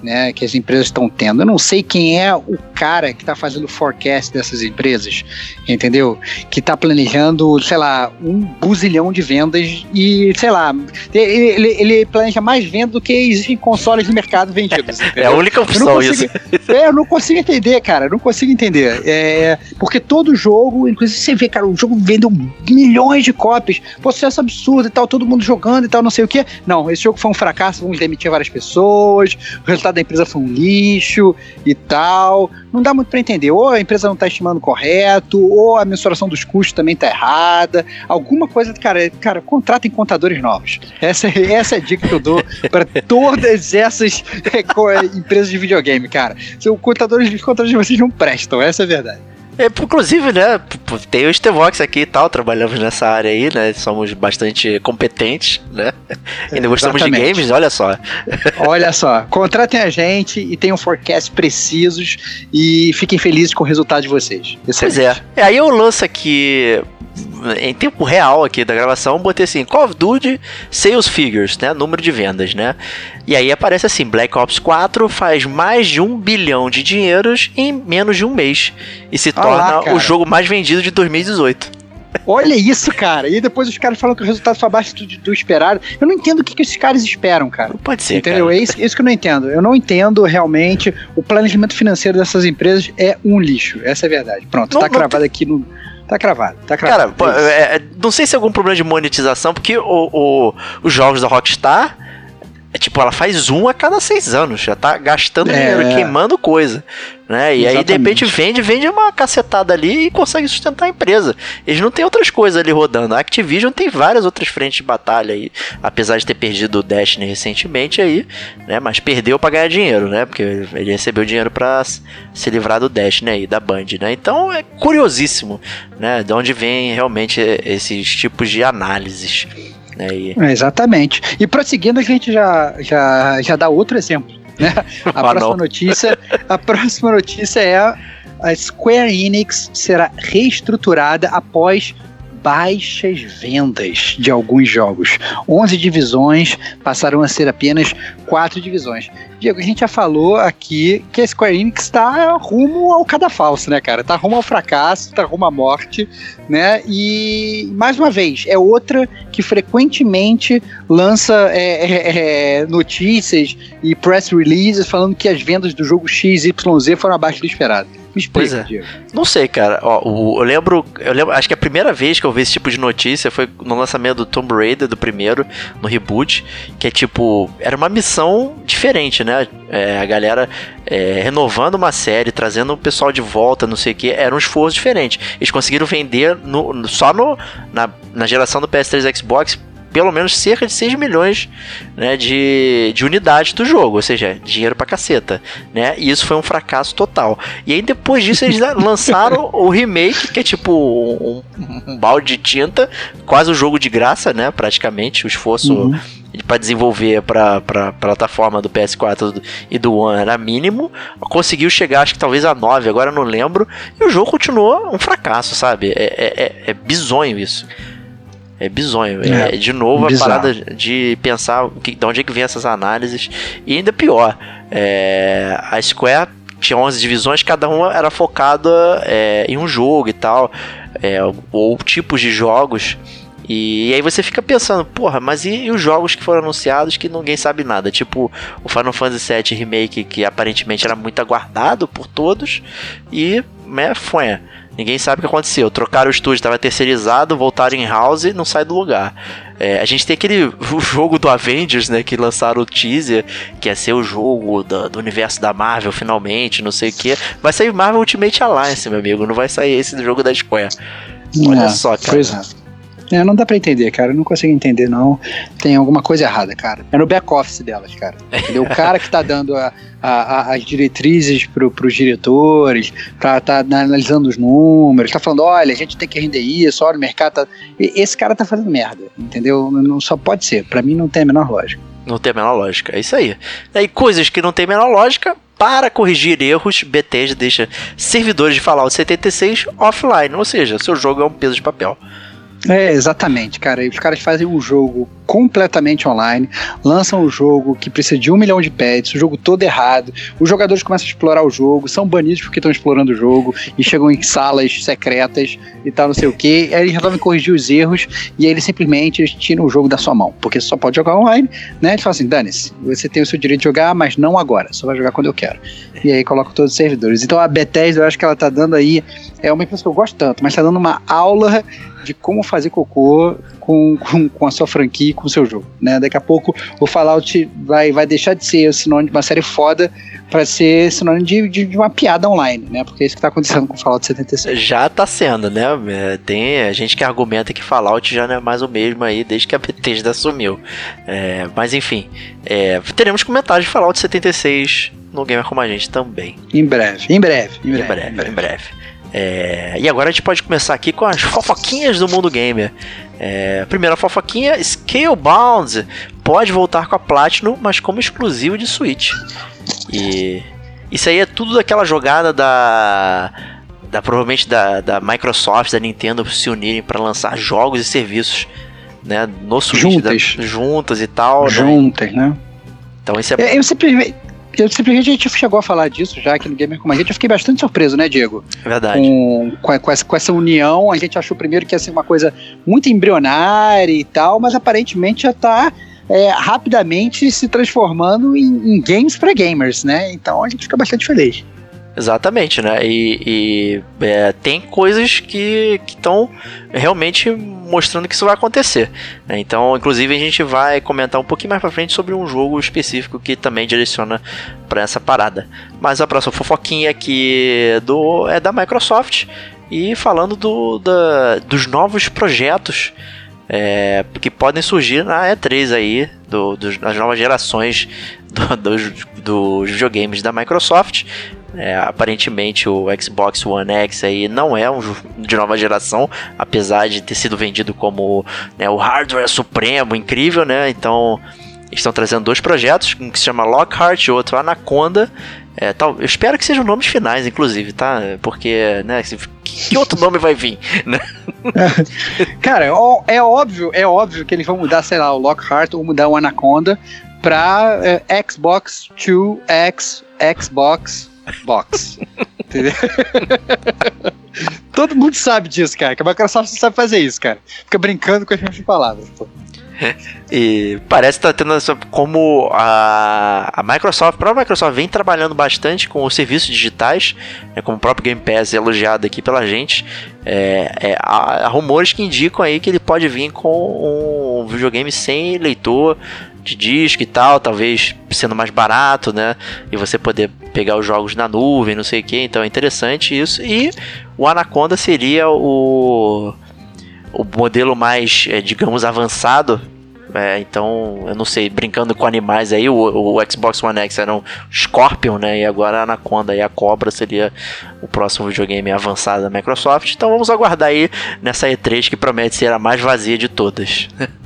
B: né, que as empresas estão tendo. Eu não sei quem é o cara que está fazendo o forecast dessas empresas, entendeu? Que está planejando, sei lá, um buzilhão de vendas e, sei lá, ele, ele planeja mais vendas do que existem consoles no mercado vendidos. [laughs]
A: Entendeu? É a única opção consigo, isso. [laughs]
B: É, eu não consigo entender, cara, eu não consigo entender. É, porque todo jogo, inclusive você vê, cara, o jogo vendeu milhões de cópias, processo absurdo e tal, todo mundo jogando e tal, não sei o que. Não, esse jogo foi um fracasso, vamos demitir várias pessoas, o resultado da empresa foi um lixo e tal. Não dá muito para entender. Ou a empresa não está estimando correto, ou a mensuração dos custos também está errada. Alguma coisa, cara, cara, contratem contadores novos. Essa, [laughs] essa é a dica que eu dou para todas essas [laughs] é, empresas de videogame, cara. Os contadores, os contadores de vocês não prestam, essa é a verdade.
A: É, inclusive, né, tem o Stevox aqui e tal, trabalhamos nessa área aí, né, somos bastante competentes, né, [laughs] ainda gostamos de games, olha só.
B: Olha [laughs] só, contratem a gente e tenham forecast precisos e fiquem felizes com o resultado de vocês.
A: Excelente. Pois é. E aí eu lanço aqui em tempo real aqui da gravação, botei assim, Call of Duty Sales Figures, né, número de vendas, né? E aí aparece assim, Black Ops 4 faz mais de um bilhão de dinheiros em menos de um mês e se torna lá, o jogo mais vendido de 2018.
B: Olha isso, cara. E depois os caras falam que o resultado foi abaixo do, do esperado. Eu não entendo o que, que esses caras esperam, cara. Não
A: pode ser.
B: Entendeu?
A: Cara.
B: É isso, isso que eu não entendo. Eu não entendo realmente. O planejamento financeiro dessas empresas é um lixo. Essa é a verdade. Pronto, não, tá cravado tem... aqui no. Tá cravado, tá cravado.
A: Cara, é, é, não sei se é algum problema de monetização, porque o, o, os jogos da Rockstar é tipo, ela faz um a cada seis anos, já tá gastando é. dinheiro, queimando coisa. Né? E Exatamente. aí, de repente, vende, vende uma cacetada ali e consegue sustentar a empresa. Eles não tem outras coisas ali rodando. A Activision tem várias outras frentes de batalha aí, apesar de ter perdido o Destiny recentemente aí, né? Mas perdeu para ganhar dinheiro, né? Porque ele recebeu dinheiro para se livrar do Destiny aí, da Band, né? Então é curiosíssimo, né? De onde vem realmente esses tipos de análises. Né?
B: E... É, exatamente. E prosseguindo, a gente já, já, já dá outro exemplo. Né? [laughs] A ah, próxima não. notícia, a próxima notícia é a Square Enix será reestruturada após baixas vendas de alguns jogos. 11 divisões passaram a ser apenas 4 divisões. Diego, a gente já falou aqui que a Square Enix está rumo ao cadafalso, né, cara? Tá rumo ao fracasso, tá rumo à morte, né? E, mais uma vez, é outra que frequentemente lança é, é, é, notícias e press releases falando que as vendas do jogo XYZ foram abaixo do esperado.
A: Me explica, é. Diego. Não sei, cara. Ó, o, eu lembro, eu lembro, acho que a primeira vez que eu vi esse tipo de notícia foi no lançamento do Tomb Raider, do primeiro, no reboot, que é tipo, era uma missão diferente, né? É, a galera é, renovando uma série, trazendo o pessoal de volta, não sei o que, era um esforço diferente. Eles conseguiram vender no, só no, na, na geração do PS3 e Xbox pelo menos cerca de 6 milhões né, de, de unidades do jogo, ou seja, dinheiro pra caceta, né? E isso foi um fracasso total. E aí depois disso eles [laughs] lançaram o remake, que é tipo um, um, balde de tinta, quase um jogo de graça, né? Praticamente, o esforço uhum. para desenvolver para a plataforma do PS4 e do One era mínimo. Conseguiu chegar, acho que talvez a 9, agora não lembro. E o jogo continuou um fracasso, sabe? É, é, é, é bizonho isso. É bizonho. É, é de novo bizarro. a parada de pensar que, de onde é que vem essas análises. E ainda pior, é, a Square tinha 11 divisões, cada uma era focada é, em um jogo e tal, é, ou tipos de jogos. E, e aí você fica pensando, porra, mas e, e, os jogos que foram anunciados que ninguém sabe nada? Tipo o Final Fantasy VII Remake, que aparentemente era muito aguardado por todos, e né, foi. Ninguém sabe o que aconteceu. Trocaram o estúdio, estava terceirizado, voltaram em house e não sai do lugar. É, a gente tem aquele o [laughs] jogo do Avengers, né? Que lançaram o teaser, que ia ser o jogo do, do universo da Marvel, finalmente, não sei o que. Vai sair Marvel Ultimate Alliance, meu amigo. Não vai sair esse do jogo da Square. Olha
B: É,
A: só, cara.
B: Pois é. É, não dá pra entender, cara. Eu não consigo entender, não. Tem alguma coisa errada, cara. É no back-office delas, cara. Entendeu? O cara que tá dando a- a- as diretrizes pro, pros diretores, tá, tá analisando os números, tá falando, olha, a gente tem que render isso, olha, o mercado tá... Esse cara tá fazendo merda, entendeu? Não só pode ser. Pra mim não tem a menor lógica.
A: Não tem a menor lógica. É isso aí. Aí coisas que não tem a menor lógica. Para corrigir erros, Bethesda deixa servidores de Fallout 76 offline, ou seja, seu jogo é um peso de papel.
B: É, exatamente, cara. E os caras fazem um jogo completamente online, lançam o jogo que precisa de um milhão de pets, o jogo todo errado, os jogadores começam a explorar o jogo, são banidos porque estão explorando o jogo e chegam em salas secretas e tal, não sei o que. Aí eles resolvem corrigir os erros e aí eles simplesmente tiram o jogo da sua mão, porque você só pode jogar online, né? Eles falam assim: dane-se, você tem o seu direito de jogar, mas não agora, só vai jogar quando eu quero. E aí colocam todos os servidores. Então a Bethesda, eu acho que ela tá dando aí, é uma empresa que eu gosto tanto, mas tá dando uma aula de como fazer cocô com, com, com a sua franquia e com o seu jogo, né? Daqui a pouco o Fallout vai, vai deixar de ser sinônimo de uma série foda para ser sinônimo de, de, de uma piada online, né? Porque é isso que tá acontecendo com o Fallout 76.
A: Já tá sendo, né? É, Tem a gente que argumenta que Fallout já não é mais o mesmo aí desde que a Bethesda assumiu. É, mas enfim, é, teremos comentários de Fallout 76 no Gamer Como a Gente também.
B: Em breve, em breve, em
A: Em
B: breve.
A: breve, em breve. É, e agora a gente pode começar aqui com as fofoquinhas do mundo gamer. É, primeira fofoquinha: Scalebound pode voltar com a Platinum, mas como exclusivo de Switch. E isso aí é tudo daquela jogada da. da provavelmente da, da Microsoft, da Nintendo se unirem para lançar jogos e serviços né, no Switch.
B: Juntas.
A: da- juntas e tal. né?
B: Juntas, né?
A: Então isso é.
B: Eu, eu simplesmente. Eu simplesmente a gente chegou a falar disso já aqui no Gamer Como a gente. Eu fiquei bastante surpreso, né, Diego?
A: verdade.
B: com, com, com essa, com essa união. A gente achou primeiro que ia ser uma coisa muito embrionária e tal, mas aparentemente já está rapidamente se transformando em, em games para gamers, né? Então a gente fica bastante feliz.
A: Exatamente, né? E, e, é, tem coisas que estão realmente mostrando que isso vai acontecer. né? Então, inclusive, a gente vai comentar um pouquinho mais pra frente sobre um jogo específico que também direciona para essa parada. Mas a próxima fofoquinha aqui do, é da Microsoft e falando do, da, dos novos projetos é, que podem surgir na E3 aí, do, dos, das novas gerações do- dos, dos videogames da Microsoft. É, aparentemente o Xbox One X aí não é um de nova geração, apesar de ter sido vendido como né, o hardware supremo, incrível, né? Então estão trazendo dois projetos, um que se chama Lockhart e outro Anaconda. É, tal, eu espero que sejam nomes finais, inclusive, tá? Porque, né? Que, outro nome vai vir? [laughs] Né? [laughs]
B: Cara, é é óbvio, é óbvio que eles vão mudar, sei lá, o Lockhart ou mudar o Anaconda pra é, Xbox 2X Xbox Box. [laughs] Entendeu? Todo mundo sabe disso, cara. Que a Microsoft sabe fazer isso, cara. Fica brincando com as mesmas palavras. Pô. [laughs]
A: E parece que tá tendo essa. Como a, a Microsoft, a própria Microsoft vem trabalhando bastante com os serviços digitais, né, como o próprio Game Pass é elogiado aqui pela gente. É, é, há, há rumores que indicam aí que ele pode vir com um videogame sem leitor de disco e tal, talvez sendo mais barato, né? E você poder pegar os jogos na nuvem, não sei o que. Então é interessante isso. E o Anaconda seria o o modelo mais, eh, digamos, avançado. É, então, eu não sei, brincando com animais aí, o, o Xbox One X era um Scorpion, né? E agora a Anaconda e a Cobra seria o próximo videogame avançado da Microsoft. Então vamos aguardar aí nessa E3 que promete ser a mais vazia de todas. [laughs]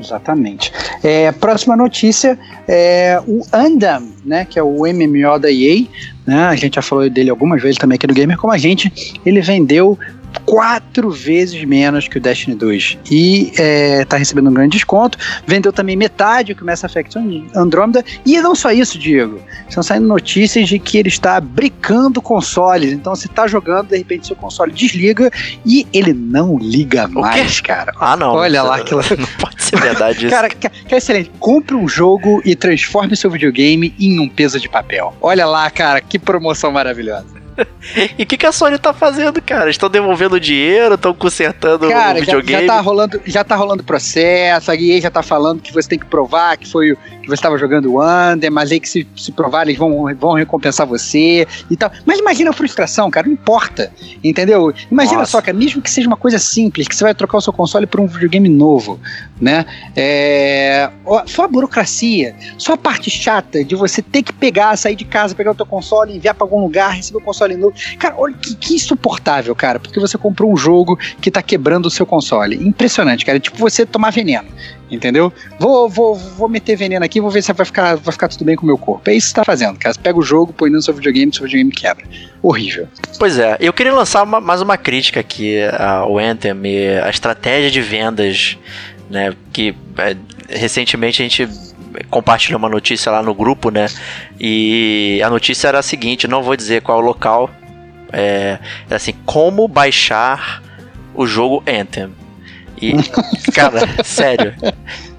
B: Exatamente. É, próxima notícia é o Andam, né, que é o MMO da EA, né, a gente já falou dele algumas vezes também aqui no Gamer como a gente, ele vendeu quatro vezes menos que o Destiny 2 e é, tá recebendo um grande desconto, vendeu também metade que o Mass Effect Andromeda e não só isso, Diego, estão saindo notícias de que ele está bricando consoles, então você tá jogando, de repente seu console desliga e ele não liga mais, cara.
A: Ah, não.
B: Olha
A: não,
B: lá aquilo. [laughs]
A: Não pode ser verdade isso.
B: Cara, que, que é excelente. Compre um jogo e transforme seu videogame em um peso de papel. Olha lá, cara, que promoção maravilhosa. [laughs]
A: e o que, que a Sony tá fazendo, cara? Estão devolvendo dinheiro, estão consertando
B: cara,
A: o videogame?
B: Já, já, tá rolando, já tá rolando processo, a EA já tá falando que você tem que provar que foi que você estava jogando o Under, mas aí que se, se provar eles vão, vão recompensar você e tal. Mas imagina a frustração, cara, não importa, entendeu? Imagina Nossa. só, cara, mesmo que seja uma coisa simples, que você vai trocar o seu console por um videogame novo, né? É, só a burocracia, só a parte chata de você ter que pegar, sair de casa, pegar o teu console, enviar para algum lugar, receber o console novo. Cara, olha que, que, insuportável, cara, porque você comprou um jogo que tá quebrando o seu console. Impressionante, cara. É tipo você tomar veneno. Entendeu? Vou, vou, vou meter veneno aqui, vou ver se vai ficar, vai ficar tudo bem com o meu corpo. É isso que tá fazendo, cara. Você pega o jogo, põe no seu videogame, seu videogame quebra. Horrível.
A: Pois é, eu queria lançar uma, mais uma crítica aqui ao Anthem e a estratégia de vendas, né? Que é, recentemente a gente compartilhou uma notícia lá no grupo, né? E a notícia era a seguinte, não vou dizer qual é o local. É, é assim, como baixar o jogo Anthem. E, [laughs] cara, sério.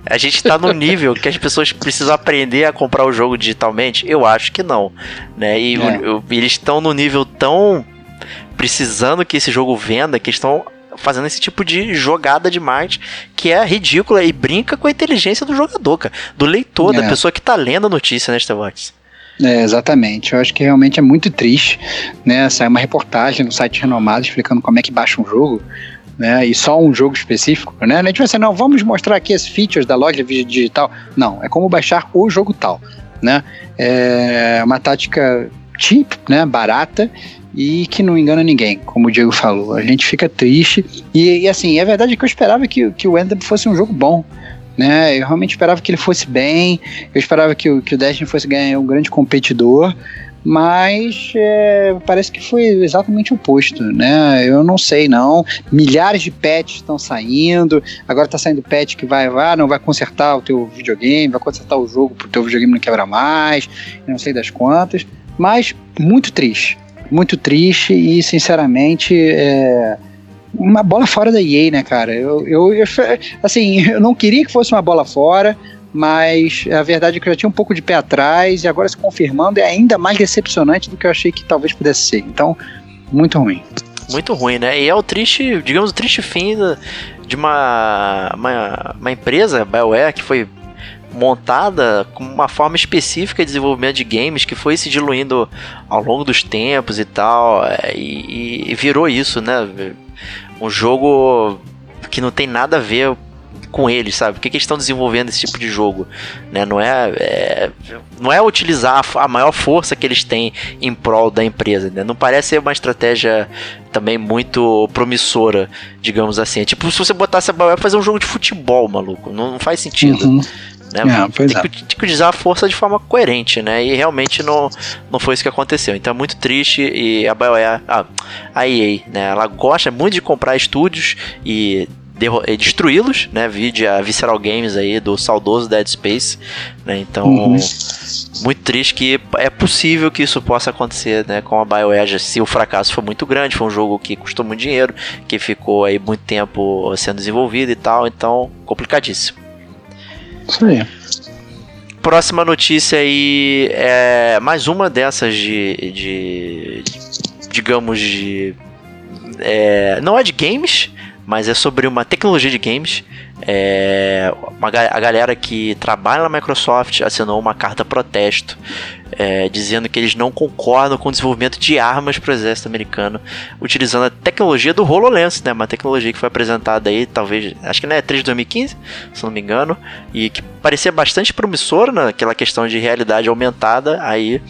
A: A gente tá no nível que as pessoas precisam aprender a comprar o jogo digitalmente? Eu acho que não. Né? E é. o, eles estão no nível tão precisando que esse jogo venda que estão fazendo esse tipo de jogada de marketing que é ridícula e brinca com a inteligência do jogador, cara, do leitor, é. da pessoa que tá lendo a notícia, né, Starbucks?
B: É, exatamente. Eu acho que realmente é muito triste, né? Sai uma reportagem no site renomado explicando como é que baixa um jogo né? E só um jogo específico, né? A gente vai assim, não, vamos mostrar aqui as features da loja digital. Não, é como baixar o jogo tal, né? É uma tática cheap, né? Barata e que não engana ninguém, como o Diego falou. A gente fica triste e, e assim, é verdade que eu esperava que, que o Anthem fosse um jogo bom, né? Eu realmente esperava que ele fosse bem, eu esperava que o, que o Destiny fosse ganhar um grande competidor, mas é, parece que foi exatamente o oposto, né? Eu não sei não. Milhares de patches estão saindo. Agora está saindo patch que vai, vai, não vai consertar o teu videogame, vai consertar o jogo para o teu videogame não quebrar mais, não sei das quantas. Mas muito triste, muito triste e sinceramente é, uma bola fora da EA, né, cara? Eu, eu, eu, assim, [laughs] eu não queria que fosse uma bola fora mas a verdade é que eu já tinha um pouco de pé atrás e agora se confirmando é ainda mais decepcionante do que eu achei que talvez pudesse ser. Então, muito ruim.
A: Muito ruim, né? E é o triste, digamos, o triste fim de uma, uma, uma empresa, BioWare, que foi montada com uma forma específica de desenvolvimento de games que foi se diluindo ao longo dos tempos e tal, é, e, e virou isso, né? Um jogo que não tem nada a ver com eles, sabe? Por que, que eles estão desenvolvendo esse tipo de jogo? Né? Não, é, é, não é utilizar a, a, maior força que eles têm em prol da empresa. Né? Não parece ser uma estratégia também muito promissora, digamos assim. É tipo, se você botasse a BioWare fazer um jogo de futebol, maluco. Não, não faz sentido. Uhum. Né? É, tem, é. que, tem, que, utilizar a força de forma coerente, né? E realmente não, não foi isso que aconteceu. Então é muito triste e a BioWare, ah, a EA, né? Ela gosta muito de comprar estúdios e destruí-los, né? Vide a Visceral Games aí do saudoso Dead Space, né? Então, uhum. muito triste que é possível que isso possa acontecer, né? Com a BioWare, se o fracasso for muito grande, foi um jogo que custou muito dinheiro, que ficou aí muito tempo sendo desenvolvido e tal, então complicadíssimo.
B: Isso aí.
A: Próxima notícia aí é mais uma dessas de, de, digamos de é, não é de games, mas é sobre uma tecnologia de games. É, uma, a galera que trabalha na Microsoft assinou uma carta protesto é, dizendo que eles não concordam com o desenvolvimento de armas para o exército americano utilizando a tecnologia do HoloLens, né? Uma tecnologia que foi apresentada aí, talvez, acho que não é 3 de 2015, se não me engano, e que parecia bastante promissora naquela questão de realidade aumentada. Aí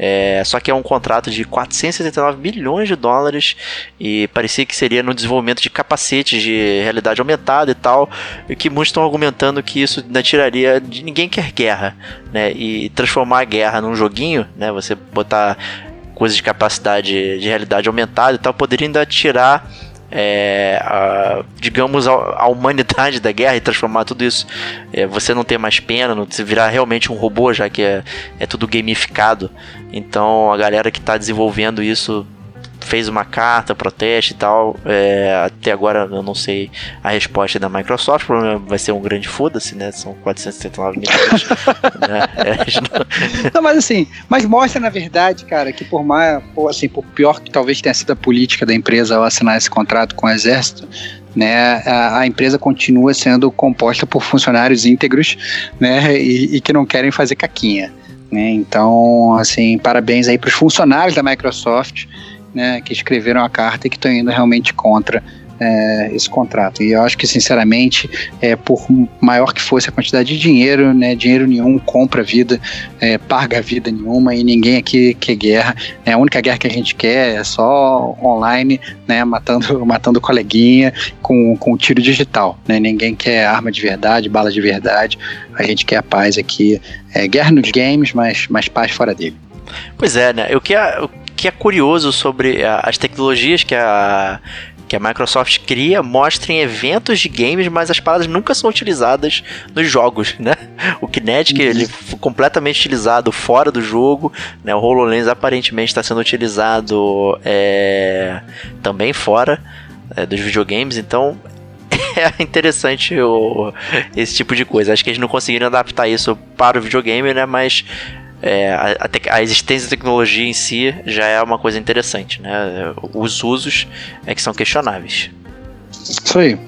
A: é, só que é um contrato de 479 bilhões de dólares e parecia que seria no desenvolvimento de capacetes de realidade aumentada e tal, e que muitos estão argumentando que isso ainda tiraria de ninguém quer guerra, né? E transformar a guerra num joguinho, né? Você botar coisas de capacidade de realidade aumentada e tal, poderia ainda tirar é, a, digamos, a, a, humanidade da guerra e transformar tudo isso. É, você não ter mais pena, não se virar realmente um robô, já que é, é tudo gamificado. Então a galera que está desenvolvendo isso fez uma carta, protesto e tal. É, até agora eu não sei a resposta da Microsoft, vai ser um grande foda-se, né? São 479 milhões. [laughs] né?
B: é, [laughs] não... mas assim, mas mostra na verdade, cara, que por mais, assim, por pior que talvez tenha sido a política da empresa ao assinar esse contrato com o Exército, né, a, a, empresa continua sendo composta por funcionários íntegros, né, e, e que não querem fazer caquinha. Né? Então, assim, parabéns aí para os funcionários da Microsoft, né, que escreveram a carta e que estão indo realmente contra é, esse contrato. E eu acho que, sinceramente, é, por maior que fosse a quantidade de dinheiro, né, dinheiro nenhum compra vida, é, paga vida nenhuma e ninguém aqui quer guerra. É, a única guerra que a gente quer é só online, né, matando, [laughs] matando coleguinha com, com tiro digital. Né, ninguém quer arma de verdade, bala de verdade. A gente quer a paz aqui. É, guerra nos games, mas, mas paz fora dele.
A: Pois é, né? O que o que é curioso sobre as tecnologias que a que a Microsoft cria mostra em eventos de games, mas as paradas nunca são utilizadas nos jogos, né? O Kinetic ele foi completamente utilizado fora do jogo, né? O HoloLens aparentemente está sendo utilizado é, também fora é, dos videogames, então [laughs] é interessante o, esse tipo de coisa. Acho que eles não conseguiram adaptar isso para o videogame, né? Mas é, a, a, existência da tecnologia em si já é uma coisa interessante, né? Os usos é que são questionáveis.
B: Isso aí.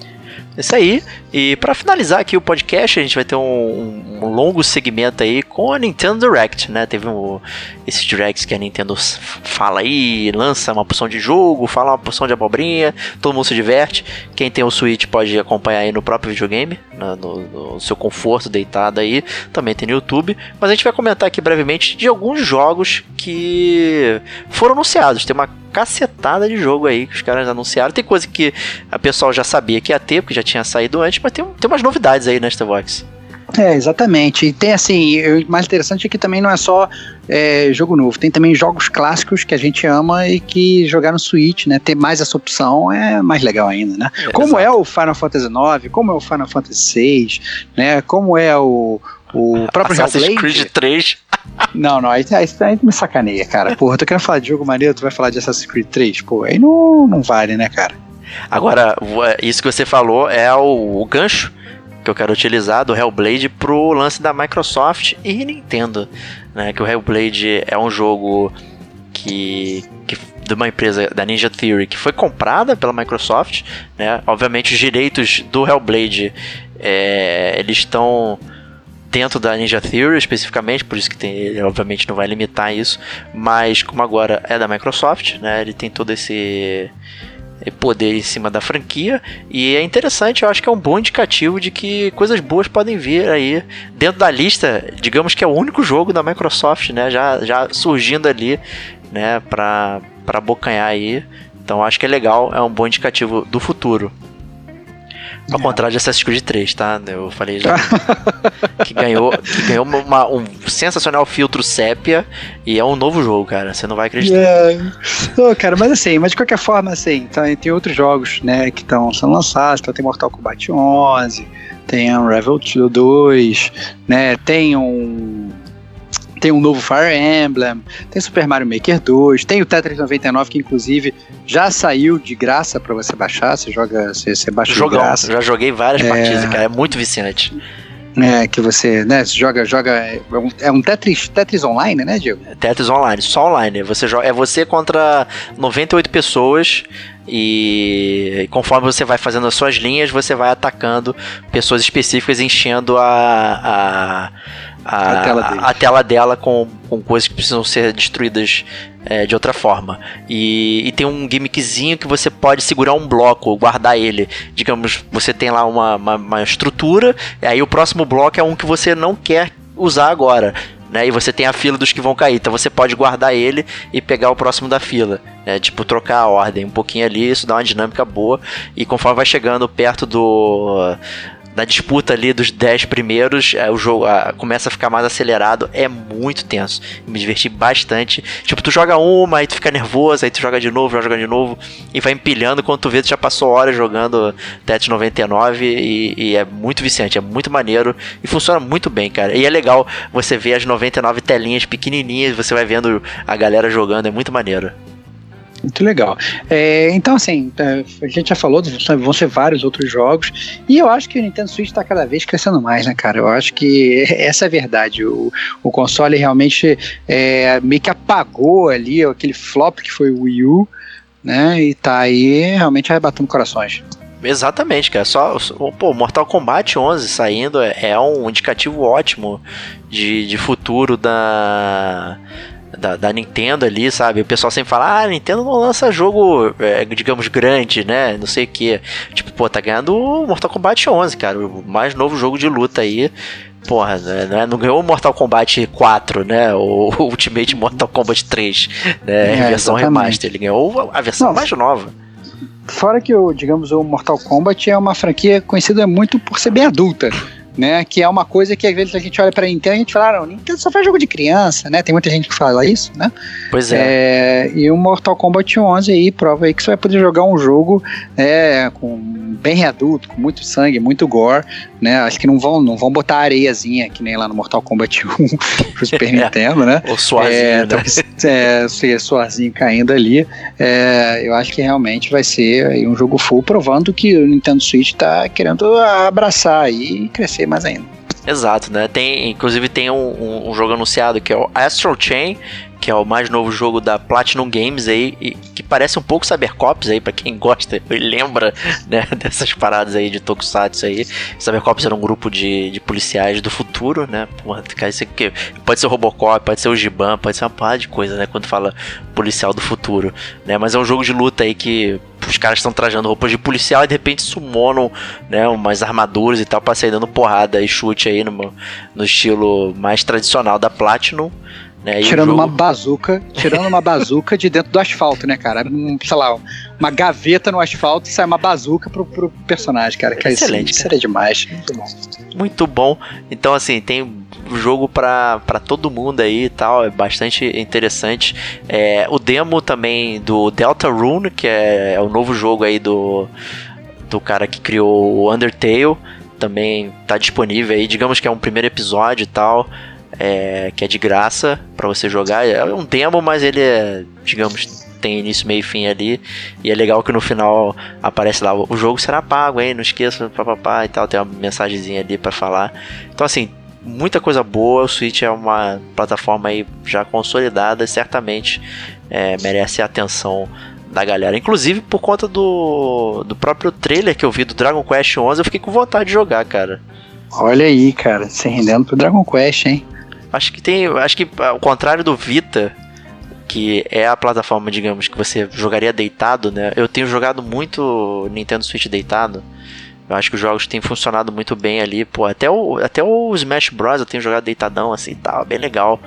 A: Isso aí. E para finalizar aqui o podcast, a gente vai ter um, um, longo segmento aí com a Nintendo Direct, né? Teve um, esses directs que a Nintendo fala aí, lança uma porção de jogo, fala uma porção de abobrinha, todo mundo se diverte. Quem tem o Switch pode acompanhar aí no próprio videogame, né? no, no seu conforto, deitado aí. Também tem no YouTube. Mas a gente vai comentar aqui brevemente de alguns jogos que foram anunciados. Tem uma cacetada de jogo aí que os caras anunciaram. Tem coisa que a pessoal já sabia que ia ter, porque já tinha saído antes, mas tem, tem umas novidades aí nesta Vox.
B: É, exatamente. E tem assim, o mais interessante é que também não é só é, jogo novo, tem também jogos clássicos que a gente ama e que jogar no Switch, né? Ter mais essa opção é mais legal ainda, né? É, como exato. é o Final Fantasy IX, como é o Final Fantasy VI, né? Como é o, o próprio
A: Assassin's Hellblade. Creed 3. [laughs]
B: Não, não, aí, aí, aí me sacaneia, cara. Porra, tu quer falar de jogo maneiro, tu vai falar de Assassin's Creed 3? Pô, aí não, não vale, né, cara?
A: Agora, isso que você falou é o, o gancho que eu quero utilizar do Hellblade pro lance da Microsoft e Nintendo, né? Que o Hellblade é um jogo que, que de uma empresa da Ninja Theory que foi comprada pela Microsoft, né? Obviamente os direitos do Hellblade é, eles estão dentro da Ninja Theory especificamente, por isso que tem, ele obviamente não vai limitar isso, mas como agora é da Microsoft, né, ele tem todo esse poder em cima da franquia e é interessante, eu acho que é um bom indicativo de que coisas boas podem vir aí dentro da lista, digamos que é o único jogo da Microsoft, né, já, já surgindo ali, né, para para bocanhar aí. Então acho que é legal, é um bom indicativo do futuro. Ao é. contrário de Assassin's Creed 3, tá? Eu falei já [laughs] que ganhou, que ganhou uma, um sensacional filtro sépia e é um novo jogo, cara. Você não vai acreditar. É.
B: Cara, mas assim, mas de qualquer forma, assim, então, tem outros jogos, né, que estão sendo lançados. Então tem Mortal Kombat 11, tem Unravel 2, né, tem um tem um novo Fire Emblem, tem Super Mario Maker 2, tem o Tetris 99 que inclusive já saiu de graça para você baixar, você joga, você, você baixa Jogão, de graça.
A: Já joguei várias é... partidas, cara, é muito viciante.
B: É, que você, né, você joga, joga, é um, é Tetris, Tetris online, né, Diego?
A: Tetris online, só online, você joga, é você contra 98 pessoas e conforme você vai fazendo as suas linhas, você vai atacando pessoas específicas, enchendo a, a a, a, tela, a tela, dela com, com coisas que precisam ser destruídas é, de outra forma. E, e, tem um gimmickzinho que você pode segurar um bloco, guardar ele. Digamos, você tem lá uma, uma, uma estrutura, e aí o próximo bloco é um que você não quer usar agora. Né, e você tem a fila dos que vão cair. Então você pode guardar ele e pegar o próximo da fila. Né, tipo, trocar a ordem um pouquinho ali, isso dá uma dinâmica boa. E conforme vai chegando perto do na disputa ali dos 10 primeiros, é, o jogo a, começa a ficar mais acelerado, é muito tenso. me diverti bastante. Tipo, tu joga uma, aí tu fica nervoso, aí tu joga de novo, joga de novo, e vai empilhando quando tu vê, tu já passou horas jogando Tetris 99 e, e é muito viciante, é muito maneiro e funciona muito bem, cara. E é legal você ver as 99 telinhas pequenininhas, você vai vendo a galera jogando, é muito maneiro.
B: Muito legal. É, então, assim, é, a gente já falou, vão ser vários outros jogos, e eu acho que o Nintendo Switch está cada vez crescendo mais, né, cara? Eu acho que [laughs] essa é a verdade. O, o console realmente é, meio que apagou ali aquele flop que foi o Wii U, né? E tá aí realmente arrebatando corações.
A: Exatamente, cara. Só, pô, Mortal Kombat 11 saindo é, é um indicativo ótimo de, de futuro da da, da, Nintendo ali, sabe? O pessoal sempre fala, ah, a Nintendo não lança jogo, é, digamos, grande, né? Não sei o que. Tipo, pô, tá ganhando o Mortal Kombat 11, cara. O mais novo jogo de luta aí. Porra, né? não ganhou o Mortal Kombat 4, né? O Ultimate Mortal Kombat 3, né? É, versão exatamente. remaster. Ele ganhou a versão não, mais nova.
B: Fora que, o, digamos, o Mortal Kombat é uma franquia conhecida muito por ser bem adulta né? Que é uma coisa que às vezes a gente olha pra Nintendo e a gente fala, ah, Nintendo só faz jogo de criança, né? Tem muita gente que fala isso, né?
A: Pois é.
B: é e o Mortal Kombat 11 aí prova aí que você vai poder jogar um jogo é, com bem adulto, com muito sangue, muito gore, né? Acho que não vão, não vão botar areiazinha, que nem lá no Mortal Kombat 1 [laughs] pro Super [laughs] é. Nintendo, né?
A: O suazinho,
B: é, né? É, é, suazinho caindo ali. É, eu acho que realmente vai ser um jogo full, provando que o Nintendo Switch tá querendo abraçar aí e crescer mais ainda.
A: Exato, né? Tem, inclusive tem um, um, um, jogo anunciado que é o Astral Chain, que é o mais novo jogo da Platinum Games aí, e, que parece um pouco Cybercops aí, para quem [laughs] gosta e lembra né, [laughs] dessas paradas aí de Tokusatsu aí. Cybercops era um grupo de, de policiais do futuro, né? Pode ser o Robocop, pode ser o Giban, pode ser uma parada de coisa, né? Quando fala policial do futuro, né? Mas é um jogo de luta aí que os caras estão trajando roupas de policial e de repente summonam, né, umas armaduras e tal pra sair dando porrada e chute aí no, no estilo mais tradicional da Platinum. Né?
B: Tirando jogo... uma bazuca, tirando uma bazuca de dentro do asfalto, né, cara? Um, sei lá, uma gaveta no asfalto e sai uma bazuca pro, pro personagem, cara. Que Excelente. Isso, seria demais. Muito bom.
A: Muito bom. Então, assim, tem jogo para todo mundo aí e tal, é bastante interessante. É, o demo também do Delta Rune, que é, é o novo jogo aí do, do cara que criou o Undertale, também tá disponível aí. Digamos que é um primeiro episódio e tal é, que é de graça para você jogar. É um demo, mas ele é, digamos, tem início, meio e fim ali. E é legal que no final aparece lá: o jogo será pago, hein? Não esqueça, papapá e tal. Tem uma mensagenzinha ali para falar. Então, assim, muita coisa boa. O Switch é uma plataforma aí já consolidada, certamente é, merece a atenção da galera. Inclusive por conta do, do próprio trailer que eu vi do Dragon Quest 11, eu fiquei com vontade de jogar, cara.
B: Olha aí, cara, se rendendo pro Dragon Quest, hein?
A: Acho que tem. Acho que ao contrário do Vita, que é a plataforma, digamos, que você jogaria deitado, né? Eu tenho jogado muito Nintendo Switch deitado. Eu acho que os jogos têm funcionado muito bem ali. Pô, até o, até o Smash Bros. eu tenho jogado deitadão assim e tal, bem legal.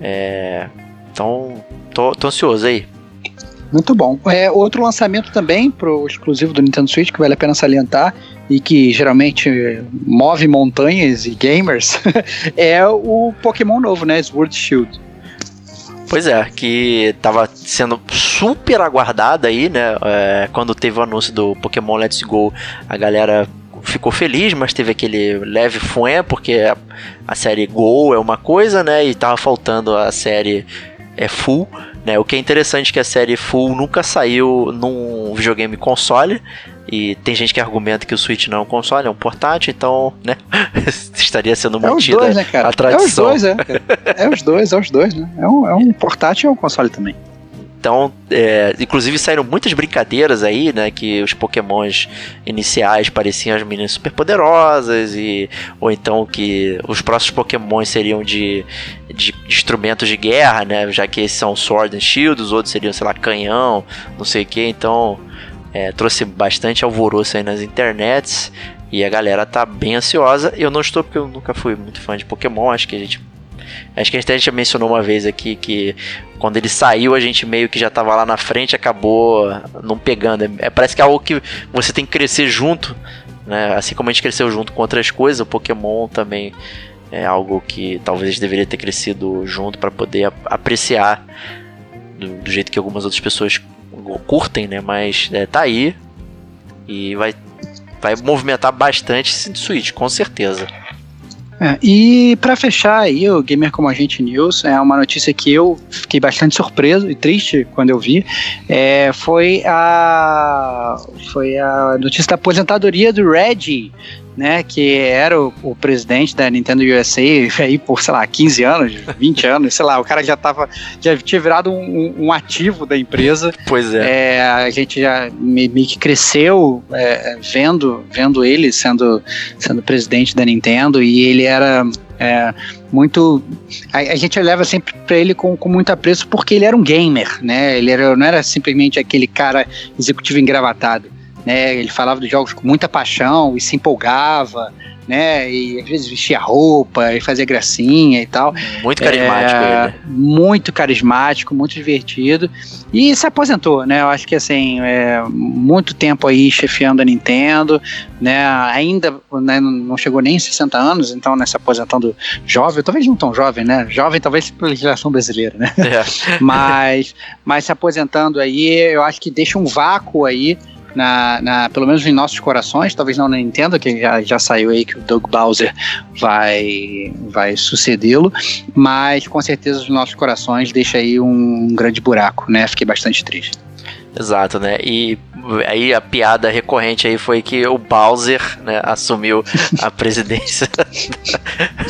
A: É, então, tô, tô ansioso aí.
B: Muito bom. É, outro lançamento também pro exclusivo do Nintendo Switch que vale a pena salientar e que geralmente move montanhas e gamers [laughs] é o Pokémon novo, né? Sword Shield.
A: Pois é, que tava sendo super aguardada aí, né? É, quando teve o anúncio do Pokémon Let's Go, a galera ficou feliz, mas teve aquele leve fué, porque a, a série Go é uma coisa, né? E tava faltando a série é, Full. Né? O que é interessante é que a série Full nunca saiu num videogame console. E tem gente que argumenta que o Switch não é um console, é um portátil, então, né? [laughs] estaria sendo é os dois, né, cara? a tradição.
B: É os dois, é. É os dois, é os dois, né? É um, é um portátil e é um console também.
A: Então, é, inclusive saíram muitas brincadeiras aí, né? Que os pokémons iniciais pareciam as meninas super poderosas, e, ou então que os próximos pokémons seriam de, de instrumentos de guerra, né? Já que esses são Sword and Shield, os outros seriam, sei lá, canhão, não sei o que. Então, é, trouxe bastante alvoroço aí nas internets. E a galera tá bem ansiosa. Eu não estou porque eu nunca fui muito fã de Pokémon. Acho que a gente Acho que a gente já mencionou uma vez aqui que quando ele saiu, a gente meio que já tava lá na frente acabou não pegando. É, parece que é algo que você tem que crescer junto, né? Assim como a gente cresceu junto com outras coisas, o Pokémon também é algo que talvez deveria ter crescido junto para poder apreciar do, do, jeito que algumas outras pessoas curtem, né? Mas é, tá aí e vai, vai movimentar bastante esse Switch, com certeza.
B: É, e para fechar aí o Gamer Como Agente News, é uma notícia que eu fiquei bastante surpreso e triste quando eu vi, é, foi a foi a notícia da aposentadoria do Reggie, né, que era o, o, presidente da Nintendo USA aí por, sei lá, 15 anos, 20 anos, sei lá, o cara já tava, já tinha virado um, um ativo da empresa.
A: Pois
B: é. é a gente já meio que cresceu é, vendo, vendo ele sendo, sendo presidente da Nintendo e ele era é, muito. A, a, gente leva sempre para ele com, com muito apreço porque ele era um gamer, né? Ele era, não era simplesmente aquele cara executivo engravatado né? Ele falava dos jogos com muita paixão e se empolgava, né? E às vezes vestia roupa e fazia gracinha e tal.
A: Muito carismático
B: é, ele. Muito carismático, muito divertido. E se aposentou, né? Eu acho que assim, é, muito tempo aí chefiando a Nintendo, né? Ainda né, não chegou nem 60 anos, então né, se aposentando jovem, talvez não tão jovem, né? Jovem talvez pela legislação brasileira, né? É. [laughs] mas, mas se aposentando aí, eu acho que deixa um vácuo aí na, na, pelo menos em nossos corações, talvez não na Nintendo, que já, já saiu aí que o Doug Bowser vai, vai sucedê-lo, mas com certeza os nossos corações deixa aí um grande buraco, né? Fiquei bastante triste.
A: Exato, né? E aí a piada recorrente aí foi que o Bowser né, assumiu a [laughs] presidência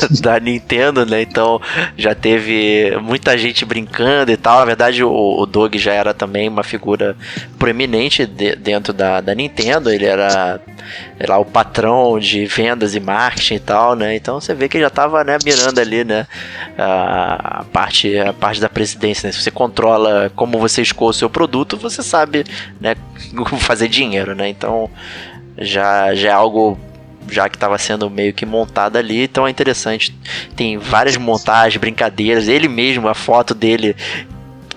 A: [laughs] da Nintendo, né? Então já teve muita gente brincando e tal. Na verdade, o, o Doug já era também uma figura proeminente de, dentro da, da Nintendo. Ele era lá o patrão de vendas e marketing e tal, né? Então você vê que já estava né, mirando ali, né? A, a, parte, a parte da presidência, né? Se você controla como você escolhe o seu produto, você sabe, né? [laughs] Fazer dinheiro, né? Então já, já é algo já que estava sendo meio que montado ali, então é interessante. Tem várias montagens, brincadeiras, ele mesmo, a foto dele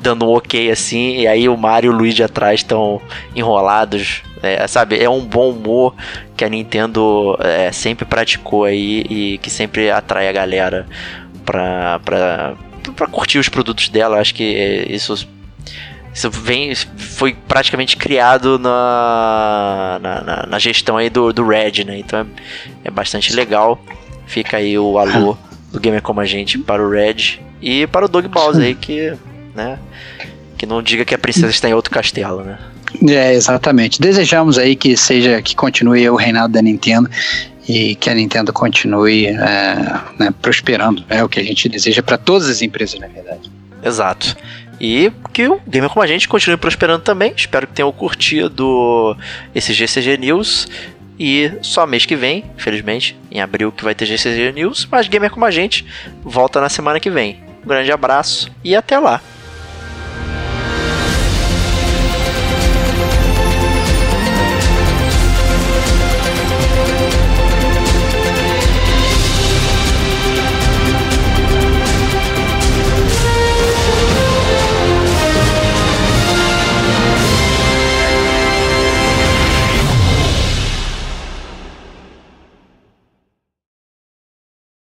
A: dando um ok assim, e aí o Mario e o Luigi atrás estão enrolados é, sabe, é um bom humor que a Nintendo é, sempre praticou aí e que sempre atrai a galera pra curtir os produtos dela. Acho que isso isso vem, foi praticamente criado na, na, na, na gestão aí do, do Red, né? Então é, é, bastante legal. Fica aí o alô do Gamer Como a Gente para o Red e para o Doug Bowser aí que, né? Que não diga que a princesa está em outro castelo, né?
B: É, exatamente. Desejamos aí que seja, que continue o reinado da Nintendo e que a Nintendo continue é, né, prosperando. É o que a gente deseja para todas as empresas, na verdade.
A: Exato. E que o Gamer Como a Gente continue prosperando também. Espero que tenham curtido esse GCG News. E só mês que vem, infelizmente, em abril que vai ter GCG News. Mas Gamer Como a Gente volta na semana que vem. Um grande abraço e até lá.